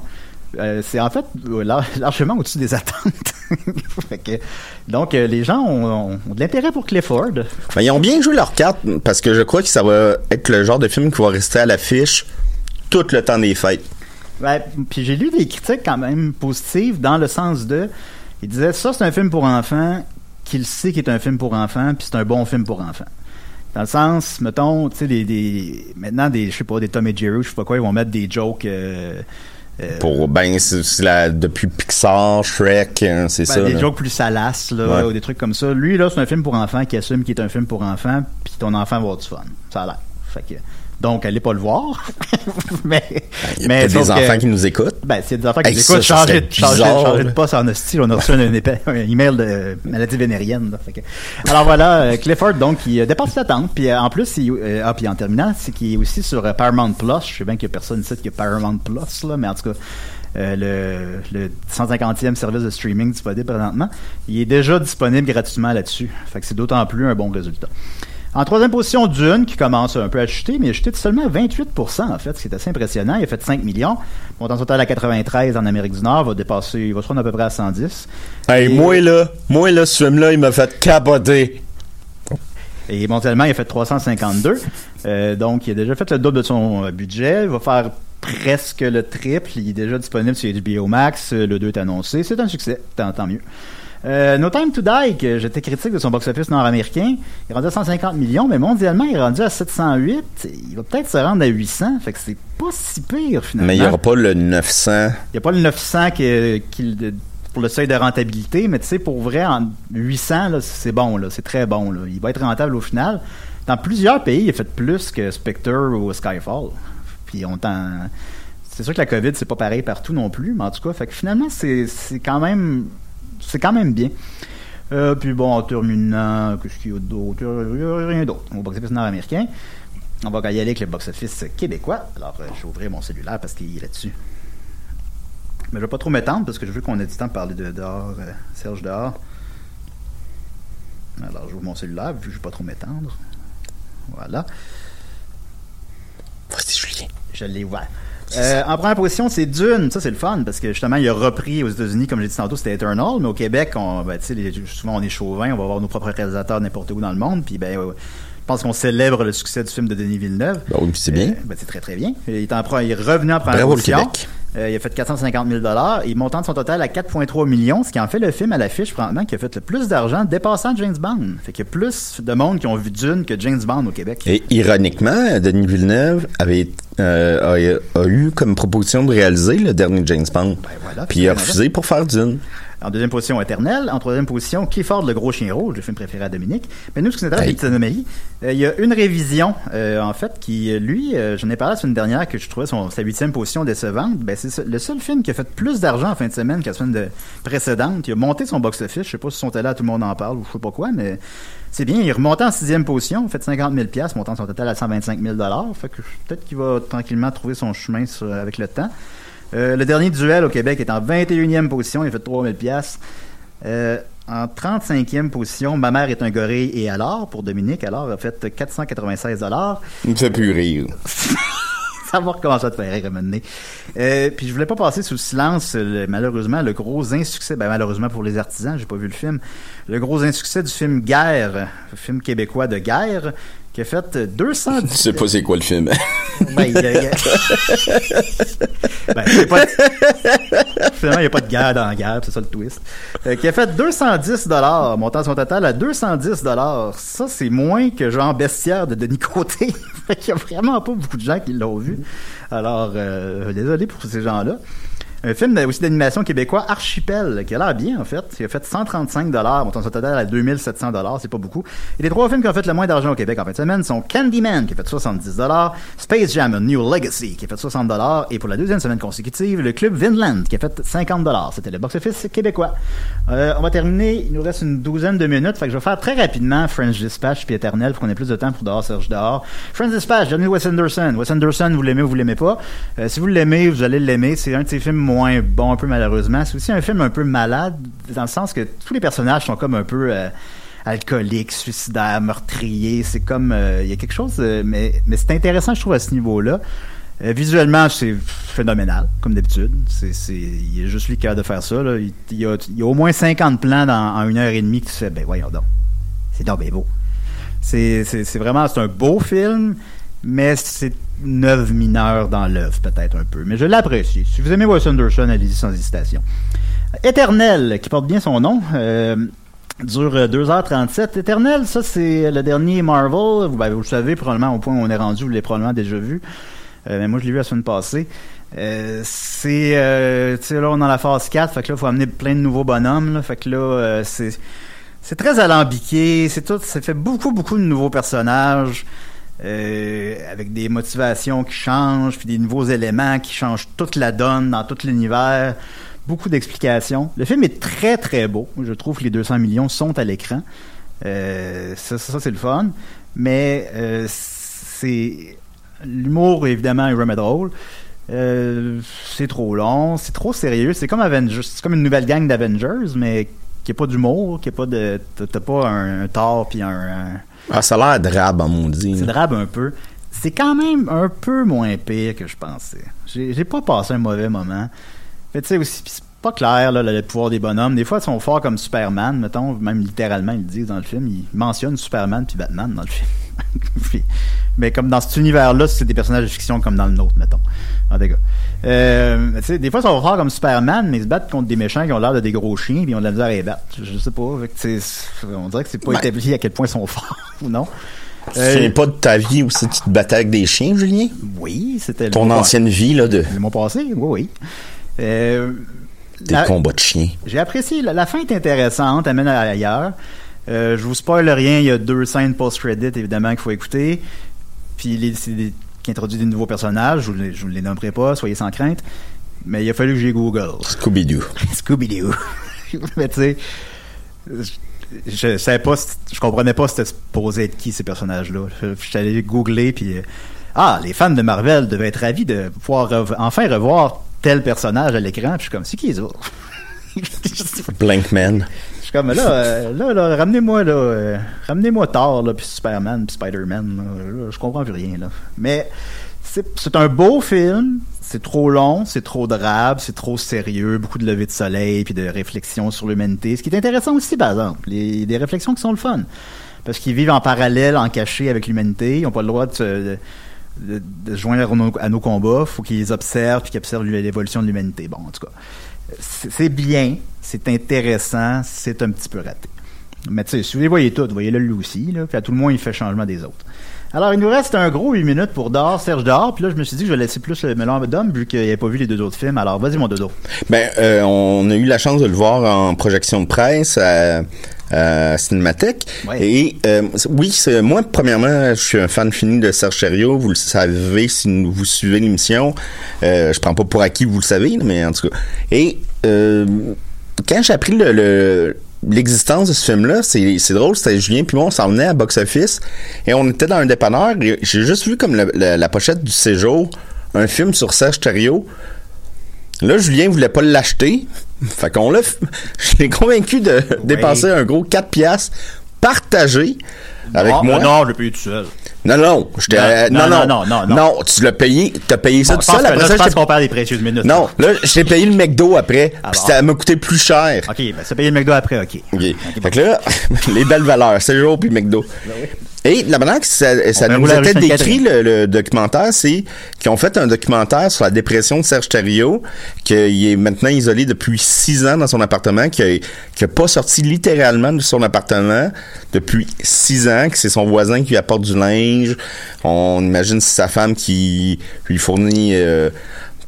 B: C'est en fait lar- largement au-dessus des attentes. Que- donc, euh, les gens ont, de l'intérêt pour Clifford.
A: Ben, ils ont bien joué leur carte parce que je crois que ça va être le genre de film qui va rester à l'affiche tout le temps des fêtes.
B: Puis j'ai lu des critiques quand même positives dans le sens de. Il disait ça, c'est un film pour enfants, qu'il sait qu'il est un film pour enfants, puis c'est un bon film pour enfants. Dans le sens, mettons, tu sais, des, des- maintenant, des, je sais pas, des Tom et Jerry, je sais pas quoi, ils vont mettre des jokes. euh, euh,
A: Pour ben c'est la depuis Pixar, Shrek, hein, c'est
B: ben,
A: ça.
B: des
A: là.
B: jokes plus salaces, là,
A: Ouais.
B: ou des trucs comme ça. Lui, là, c'est un film pour enfants qui assume qu'il est un film pour enfants, puis ton enfant va avoir du fun. Ça a l'air. Fait que, donc, allez pas le voir. mais,
A: Il y a
B: mais
A: des enfants qui nous écoutent.
B: Ben, s'il y a des enfants qui
A: Hey,
B: nous écoutent, changez,
A: bizarre,
B: changez de poste en hostie. On a reçu un, email de maladie vénérienne. là. Fait que- Alors voilà, euh, Clifford, donc, il euh, dépasse l'attente. Puis euh, en plus, il, euh, ah, puis en terminant, c'est qu'il est aussi sur euh, Paramount Plus. Je sais bien qu'il y a personne ici qui a Paramount Plus, là, mais en tout cas, euh, le, le 150e service de streaming disponible présentement. Il est déjà disponible gratuitement là-dessus. Fait que c'est d'autant plus un bon résultat. En troisième position, Dune, qui commence un peu à chuter, mais il a chuté de seulement 28%, en fait, ce qui est assez impressionnant. Il a fait 5 millions. Montant total à 93 en Amérique du Nord, va dépasser, il va se rendre à peu près à 110.
A: Hey,
B: Et-
A: moi là, moi là, ce film-là, il m'a fait capoter.
B: Et mondialement, il a fait 352. Euh, donc, il a déjà fait le double de son euh, budget. Il va faire presque le triple. Il est déjà disponible sur HBO Max. Euh, Le 2 est annoncé. C'est un succès. Tant, tant mieux. Euh, no Time to Die, que j'étais critique de son box-office nord-américain, il est rendu à 150 millions, mais mondialement, il est rendu à 708. Il va peut-être se rendre à 800. Fait que c'est pas si pire, finalement.
A: Mais il n'y aura pas le 900.
B: Il n'y a pas le 900 qui, qui- de- pour le seuil de rentabilité, mais tu sais, pour vrai, en 800, là, c'est bon, là, c'est très bon. Là. Il va être rentable au final. Dans plusieurs pays, il a fait plus que Spectre ou Skyfall. Puis on t'en... C'est sûr que la COVID, c'est pas pareil partout non plus, mais en tout cas, fait que finalement, c'est, c'est quand même c'est quand même bien. Euh, puis bon, en terminant, qu'est-ce qu'il y a d'autre? Rien d'autre. Au box-office nord-américain, on va y aller avec le box-office québécois. Alors, euh, je vais ouvrir mon cellulaire parce qu'il est là-dessus. Mais je vais pas trop m'étendre parce que je veux qu'on ait du temps de parler de dehors, euh, Serge dehors. Alors, j'ouvre mon cellulaire, vu que je ne vais pas trop m'étendre. Voilà.
A: Vas-y, Julien.
B: Je l'ai ouvert. Euh, en première position, c'est Dune. Ça, c'est le fun parce que justement, il a repris aux États-Unis, comme j'ai dit tantôt, c'était Eternal. Mais au Québec, on, ben, tu sais, les- souvent on est chauvin, on va avoir nos propres réalisateurs n'importe où dans le monde. Puis, ben, euh, je pense qu'on célèbre le succès du film de Denis Villeneuve.
A: Ben oui, c'est bien.
B: Euh, ben, c'est très très bien. Il est, en, il est revenu en première
A: Bravo, le. Québec.
B: Euh, il a fait 450 000 Il montant de son total à 4,3 millions, ce qui en fait le film à l'affiche, probablement, qui a fait le plus d'argent, dépassant James Bond. Fait qu'il y a plus de monde qui ont vu Dune que James Bond au Québec.
A: Et ironiquement, Denis Villeneuve avait euh, a, a eu comme proposition de réaliser le dernier James Bond.
B: Ben voilà,
A: Puis il a
B: c'est
A: refusé pour faire Dune.
B: En deuxième position, Éternel. En troisième position, Clifford le gros chien rouge, le film préféré à Dominique. Mais nous, ce qui nous intéresse, c'est anomalie. Euh, il y a une révision, euh, en fait, qui, lui, euh, j'en ai parlé la semaine dernière, que je trouvais son, sa huitième position décevante. Ben, c'est le seul film qui a fait plus d'argent en fin de semaine que la semaine de- précédente. Il a monté son box-office. Je sais pas si son là tout le monde en parle ou je sais pas quoi, mais c'est bien. Il est remonté en sixième position. Fait 50 000 montant son total à 125 000 Fait que peut-être qu'il va tranquillement trouver son chemin sur- avec le temps. Euh, le dernier duel au Québec est en 21e position. Il a fait 3000 pièces. Euh, en 35e position, Ma mère est un gorille et alors, pour Dominique, alors a fait 496 dollars.
A: Il me fait plus rire.
B: Savoir comment ça te fait rire à un moment donné. Euh, puis je voulais pas passer sous silence, le- malheureusement, le gros insuccès, ben malheureusement pour les artisans, j'ai pas vu le film, le gros insuccès du film Guerre, film québécois de guerre, qui a fait 200...
A: Tu sais pas c'est quoi le film.
B: Ben, il y a- il y a- Ben, pas... Finalement, il n'y a pas de guerre dans la guerre, c'est ça le twist. Euh, qui a fait 210 dollars, montant son total à 210 dollars. Ça, c'est moins que genre Bestiaire de Denis Côté. fait qu'il y a vraiment pas beaucoup de gens qui l'ont vu. Alors, euh, désolé pour ces gens-là. Un film aussi d'animation québécois, Archipel, qui a l'air bien, en fait. Il a fait 135 dollars, montant son total à 2700 dollars, c'est pas beaucoup. Et les trois films qui ont fait le moins d'argent au Québec en fin de semaine sont Candyman, qui a fait 70 dollars, Space Jam, New Legacy, qui a fait 60 dollars, et pour la deuxième semaine consécutive, le Club Vinland, qui a fait 50 dollars. C'était le box-office québécois. Euh, on va terminer, il nous reste une douzaine de minutes, fait que je vais faire très rapidement French Dispatch puis Éternel, pour qu'on ait plus de temps pour dehors, Serge dehors. French Dispatch, Johnny Wes Anderson. Wes Anderson, vous l'aimez ou vous l'aimez pas. Euh, si vous l'aimez, vous allez l'aimer. C'est un de ses films moins bons, un peu malheureusement. C'est aussi un film un peu malade, dans le sens que tous les personnages sont comme un peu euh, alcooliques, suicidaires, meurtriers. C'est comme... euh, Il y a quelque chose... euh, mais mais c'est intéressant, je trouve, à ce niveau-là. Visuellement, c'est phénoménal, comme d'habitude. C'est, c'est, il est juste lui qui a de faire ça. Il, y a, il y a au moins 50 plans dans, en une heure et demie que tu fais, ben voyons donc. C'est donc beau. C'est, c'est, c'est vraiment, c'est un beau film, mais c'est une œuvre mineure dans l'œuvre, peut-être un peu. Mais je l'apprécie. Si vous aimez Wes Anderson, allez-y sans hésitation. Éternel, qui porte bien son nom, euh, dure euh, 2h37. Éternel, ça c'est le dernier Marvel. Vous, ben, vous le savez probablement au point où on est rendu, vous l'avez probablement déjà vu. Euh, mais moi je l'ai vu la semaine passée. Euh, c'est tu sais là on est dans la phase 4, fait que là il faut amener plein de nouveaux bonhommes fait que là c'est c'est très alambiqué, c'est tout ça fait beaucoup beaucoup de nouveaux personnages euh, avec des motivations qui changent, puis des nouveaux éléments qui changent toute la donne dans tout l'univers. Beaucoup d'explications. Le film est très très beau. Je trouve que les 200 millions sont à l'écran. Euh, ça, c'est le fun. Mais euh, c'est l'humour évidemment est remet drôle. C'est trop long, c'est trop sérieux. C'est comme Avengers, c'est comme une nouvelle gang d'Avengers, mais qui a pas d'humour, qui a pas de, t'as pas un, un tort puis un-
A: Ah, ça a l'air drabe, en maudit.
B: c'est drabe un peu. C'est quand même un peu moins pire que je pensais. J'ai pas passé un mauvais moment. Mais tu sais aussi, c'est pas clair là, le pouvoir des bonhommes. Des fois, ils sont forts comme Superman, mettons, même littéralement, ils le disent dans le film. Ils mentionnent Superman puis Batman dans le film. Puis- mais comme dans cet univers-là, c'est des personnages de fiction comme dans le nôtre, mettons. En tout cas. Euh, des fois, ils sont forts comme Superman, mais ils se battent contre des méchants qui ont l'air de des gros chiens, puis ils ont de la misère à les battre. Je, sais pas. Fait que, on dirait que c'est pas
A: Ben-
B: établi à quel point ils sont forts ou non. Euh,
A: pas de ta vie où c'est tu te battais avec des chiens, Julien?
B: oui, c'était le
A: Ton ancienne vie, là, de
B: Le mois passé, oui, oui. Euh,
A: des
B: la-
A: combats de chiens.
B: J'ai apprécié. La, la fin est intéressante, amène à ailleurs. Euh, je vous spoil rien, il y a deux scènes post-credit, évidemment, qu'il faut écouter. Puis les, c'est des- qui introduisent des nouveaux personnages, je vous les, je vous les nommerai pas, soyez sans crainte. Mais il a fallu que j'ai Google.
A: Scooby-Doo.
B: Scooby-Doo. Mais tu sais, je, je savais pas, je comprenais pas c'était supposé être qui ces personnages-là. Je, je suis allé googler puis euh, ah, les fans de Marvel devaient être ravis de pouvoir rev- enfin revoir tel personnage à l'écran. Puis je suis comme c'est qui ça
A: Blankman.
B: Je suis comme là, euh, là, là, ramenez-moi là, euh, ramenez-moi Thor là, puis Superman, puis Spider-Man. Là, Là, je comprends plus rien là. Mais c'est un beau film. C'est trop long, c'est trop drabe, c'est trop sérieux, beaucoup de levées de soleil puis de réflexions sur l'humanité. Ce qui est intéressant aussi, par exemple, les, des réflexions qui sont le fun, parce qu'ils vivent en parallèle, en cachet avec l'humanité. Ils n'ont pas le droit de se, de, de- de se joindre à nos, à nos combats. Faut qu'ils observent puis qu'ils observent l'évolution de l'humanité. Bon, en tout cas, c'est bien, c'est intéressant, c'est un petit peu raté. Mais tu sais, si vous les voyez toutes, vous voyez là lui aussi, là, puis à tout le moins, il fait changement des autres. Alors, il nous reste un gros 8 minutes pour Dor, Serge Dor, puis là, je me suis dit que je vais laisser plus le melon d'homme, vu qu'il n'avait pas vu les deux autres films. Alors, vas-y, mon dodo.
A: Ben, euh, on a eu la chance de le voir en projection de presse à, à Cinémathèque.
B: Ouais.
A: Et euh, oui, c'est- moi, premièrement, je suis un fan fini de Serge Thériault. Vous le savez si vous suivez l'émission. Euh, je prends pas pour acquis, vous le savez, mais en tout cas. Et euh, quand j'ai appris le, le- l'existence de ce film-là, c'est, c'est drôle, c'était Julien puis moi, on s'en venait à Box Office et on était dans un dépanneur et j'ai juste vu comme le- le- la pochette du séjour un film sur Serge Thériault. Là, Julien voulait pas l'acheter. Fait qu'on l'a, je l'ai convaincu de dépenser un gros 4 piastres partagé avec
B: non,
A: moi?
B: Non, je l'ai payé tout seul.
A: Non, non, j'étais,
B: Non,
A: euh,
B: non,
A: non,
B: non, non, non.
A: non, tu l'as payé, t'as payé ça tout seul. Après ça,
B: je pense qu'on perd des précieuses minutes.
A: non, là, j'ai payé le McDo après,
B: Ah
A: puis ça m'a coûté plus cher.
B: OK, ben, ça paye le McDo après, OK.
A: OK. Fait que là, les belles valeurs, séjour puis McDo. Et la manière que ça, ça
B: Ben
A: nous était décrit le, le documentaire, c'est qu'ils ont fait un documentaire sur la dépression de Serge Thériault, qu'il est maintenant isolé depuis six ans dans son appartement, qu'il a, qu'il a pas sorti littéralement de son appartement depuis six ans, que c'est son voisin qui lui apporte du linge. On imagine c'est sa femme qui lui fournit euh,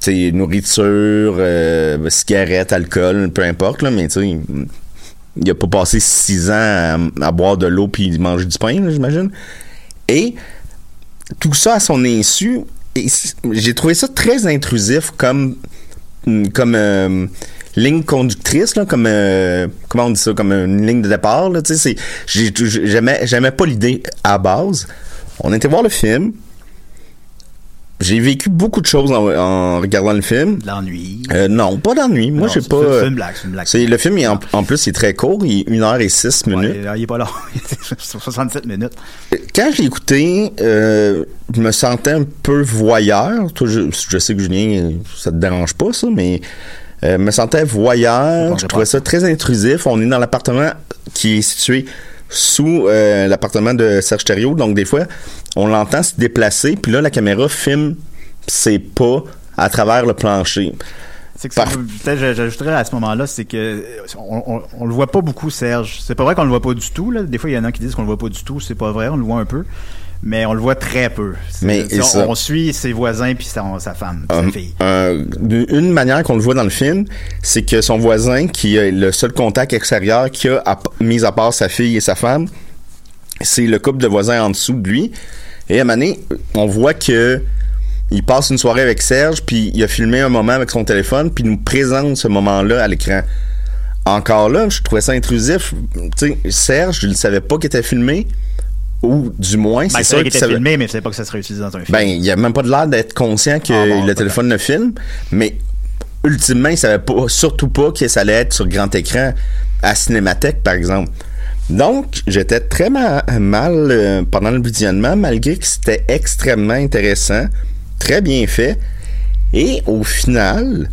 A: nourriture, euh, cigarettes, alcool, peu importe, là, mais tu sais, il a pas passé six ans à, boire de l'eau puis manger du pain, j'imagine. Et tout ça à son insu, j'ai trouvé ça très intrusif comme comme euh, ligne conductrice là, comme euh, comment on dit ça, comme une ligne de départ là. Tu j'aimais pas l'idée à base. On était voir le film. J'ai vécu beaucoup de choses en, en regardant le film.
B: L'ennui.
A: Euh, non, pas d'ennui. Moi, j'ai
B: c'est-
A: pas.
B: c'est- c'est
A: euh,
B: une blague, c'est une blague.
A: c'est le film. il est en, en plus, il est très court. Il est 1 heure et 6 minutes.
B: Ouais, il est pas long. C'est 67 minutes.
A: Quand je l'ai écouté, euh, je me sentais un peu voyeur. Toi, je, je sais que Julien, ça te dérange pas, ça, mais euh, je me sentais voyeur. Je trouvais ça très intrusif. On est dans l'appartement qui est situé sous euh, l'appartement de Serge Thériault. Donc, des fois, on l'entend se déplacer. Puis là, la caméra filme ses pas à travers le plancher.
B: C'est que peut-être j'a- j'ajouterais à ce moment-là, c'est que on, on, on le voit pas beaucoup, Serge. C'est pas vrai qu'on le voit pas du tout. Là. Des fois, il y en a qui disent qu'on le voit pas du tout. C'est pas vrai, on le voit un peu. Mais on le voit très peu.
A: Mais,
B: on,
A: ça-
B: on suit ses voisins puis sa, sa femme, sa
A: Um,
B: fille.
A: un- une manière qu'on le voit dans le film, c'est que son voisin, qui est le seul contact extérieur qu'il a, à- mis à part sa fille et sa femme, c'est le couple de voisins en dessous de lui. Et à un moment donné, on voit que il passe une soirée avec Serge, puis il a filmé un moment avec son téléphone, puis il nous présente ce moment-là à l'écran. Encore là, je trouvais ça intrusif. Sais, Serge, je ne savais pas qu'il était filmé. Ou du moins,
B: Ben,
A: c'est
B: c'est
A: ça
B: était filmé, mais savais pas que ça serait utilisé dans un film.
A: Ben, il y a même pas de l'air d'être conscient que
B: Ah bon,
A: le téléphone le filme, mais ultimement, il savait pas, surtout pas que ça allait être sur grand écran à Cinémathèque, par exemple. Donc, j'étais très ma- mal euh, pendant le visionnement, malgré que c'était extrêmement intéressant, très bien fait. Et au final,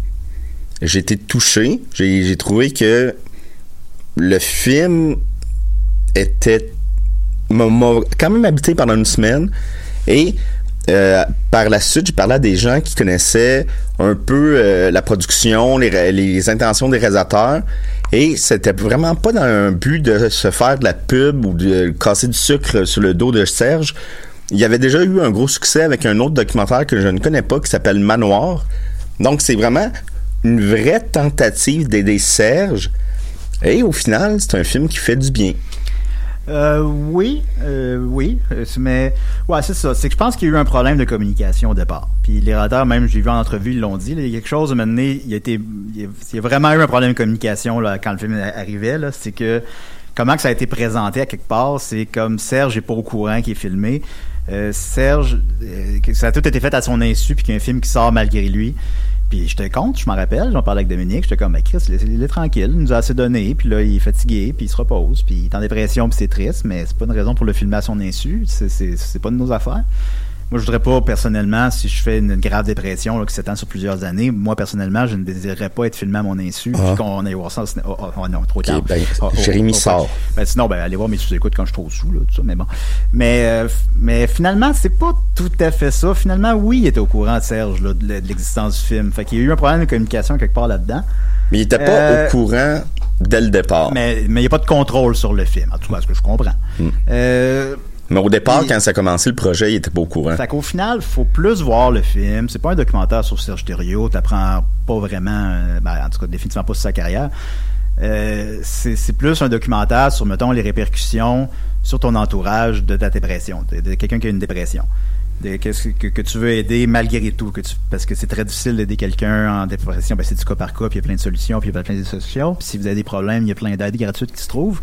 A: j'ai été touché. J'ai trouvé que le film était m'a quand même habité pendant une semaine et euh, par la suite, j'ai parlé à des gens qui connaissaient un peu euh, la production, les, les intentions des réalisateurs, et c'était vraiment pas dans un but de se faire de la pub ou de casser du sucre sur le dos de Serge. Il y avait déjà eu un gros succès avec un autre documentaire que je ne connais pas qui s'appelle Manoir. Donc c'est vraiment une vraie tentative d'aider Serge. Et au final, c'est un film qui fait du bien.
B: Euh, oui, euh, oui, euh, mais ouais, c'est ça. C'est que je pense qu'il y a eu un problème de communication au départ. Puis les radars, même, j'ai vu en entrevue, ils l'ont dit. il y a quelque chose, maintenant, il a été, il y a, vraiment eu un problème de communication quand le film arrivait. C'est que comment que ça a été présenté à quelque part, c'est comme Serge est pas au courant qui est filmé. Euh, Serge, euh, ça a tout été fait à son insu, puis qu'il y a un film qui sort malgré lui. Puis j'étais contre, je m'en rappelle, j'en parlais avec Dominique, j'étais comme, ben Chris, laissez-le tranquille, il nous a assez donné, puis là, il est fatigué, puis il se repose, puis il est en dépression, puis c'est triste, mais c'est pas une raison pour le filmer à son insu, c'est pas de nos affaires. Moi, je voudrais pas, personnellement, si je fais une grave dépression là, qui s'étend sur plusieurs années, moi, personnellement, je ne désirerais pas être filmé à mon insu,
A: Ah.
B: puis qu'on aille voir ça oh, oh, oh, non, trop tard.
A: ben,
B: Oh, oh,
A: Jérémy
B: oh,
A: sort.
B: ben, sinon, ben, allez voir mes sous-écoutes quand je suis trop sous, là, tout ça, mais bon. Mais, euh, mais finalement, c'est pas tout à fait ça. Finalement, oui, il était au courant, Serge, là, de l'existence du film. Fait qu'il y a eu un problème de communication quelque part là-dedans.
A: Mais il était pas
B: Euh,
A: au courant dès le départ. Mais
B: il n'y a pas de contrôle sur le film, en tout cas, ce que je comprends.
A: Hmm.
B: Euh,
A: au départ, quand ça a commencé le projet, il était pas au courant.
B: Fait qu'au final, faut plus voir le film. C'est pas un documentaire sur Serge Thériault. T'apprends pas vraiment, euh, ben, en tout cas, définitivement pas sur sa carrière. Euh, c'est plus un documentaire sur, mettons, les répercussions sur ton entourage de ta dépression, de, de quelqu'un qui a une dépression. De, qu'est-ce que, que tu veux aider malgré tout, que tu, parce que c'est très difficile d'aider quelqu'un en dépression. Ben, c'est du cas par cas, puis il y a plein de solutions, puis il y a plein de solutions. Puis si vous avez des problèmes, il y a plein d'aides gratuites qui se trouvent.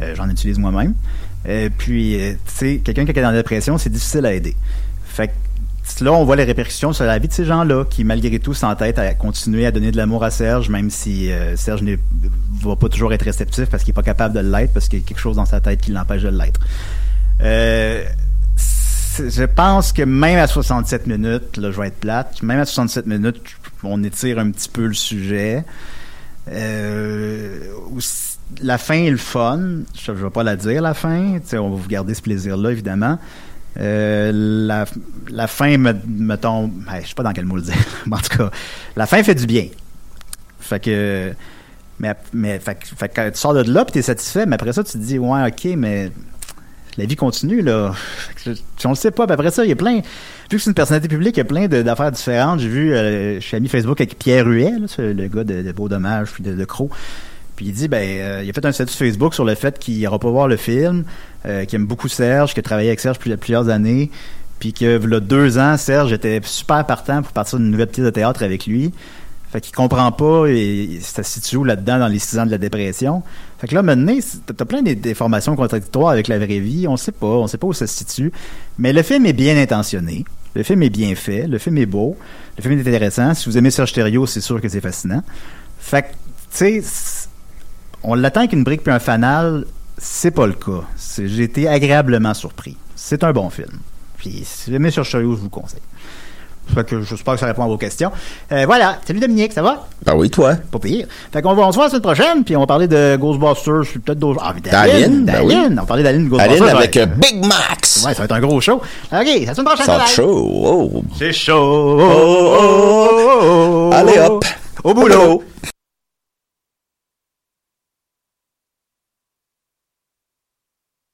B: Euh, J'en utilise moi-même. Euh, puis, euh, tu sais, quelqu'un qui est dans la dépression, c'est difficile à aider. Fait que là, on voit les répercussions sur la vie de ces gens-là qui, malgré tout, s'entêtent à continuer à donner de l'amour à Serge, même si euh, Serge ne va pas toujours être réceptif parce qu'il n'est pas capable de l'être, parce qu'il y a quelque chose dans sa tête qui l'empêche de l'être. Euh, je pense que même à 67 minutes, là, je vais être plate, même à 67 minutes, on étire un petit peu le sujet. Euh, aussi- la fin est le fun. Je ne vais pas la dire, la fin. On va vous garder ce plaisir-là, évidemment. Euh, la, fin me, tombe. ben, je sais pas dans quel mot le dire. Mais en tout cas, la fin fait du bien. Fait que. Mais, mais fait, que- tu sors de là puis t'es satisfait, mais après ça, tu te dis, ouais, ok, mais la vie continue, là. Si on le sait pas, puis après ça, il y a plein. Vu que c'est une personnalité publique, il y a plein d'affaires différentes. J'ai vu, euh, je suis ami Facebook avec Pierre Huet, le gars de, de Beau puis de, de Croc. Puis il dit, ben, euh, il a fait un statut Facebook sur le fait qu'il n'ira pas voir le film, euh, qu'il aime beaucoup Serge, qu'il a travaillé avec Serge depuis plusieurs années, puis que, là, deux ans, Serge était super partant pour partir d'une nouvelle pièce de théâtre avec lui. Fait qu'il comprend pas et ça se situe là-dedans dans les six ans de la dépression. Fait que là, maintenant, t'as plein d'informations contradictoires avec la vraie vie. On sait pas, on sait pas où ça se situe. Mais le film est bien intentionné. Le film est bien fait. Le film est beau. Le film est intéressant. Si vous aimez Serge Thériault, c'est sûr que c'est fascinant. Fait que, tu sais, on l'attend avec une brique puis un fanal. C'est pas le cas. J'ai été agréablement surpris. C'est un bon film. Puis, si vous aimez Serge Thériault, je vous le conseille. Fait que j'espère que ça répond à vos questions. Euh, voilà. Salut Dominique, ça va?
A: Ben oui, toi.
B: Pas pire. Fait qu'on va, on se voit la semaine prochaine, puis on va parler de Ghostbusters, puis peut-être d'autres. Ah, mais
A: D'Aline,
B: Daline,
A: ben
B: Daline. On va parler d'Aline Ghostbusters.
A: Aline avec
B: être-
A: euh, Big Max.
B: Ouais, ça va être un gros show. OK, la semaine prochaine.
A: Ça va être chaud. Oh.
B: C'est chaud.
A: oh, oh. Allez, hop.
B: Au boulot.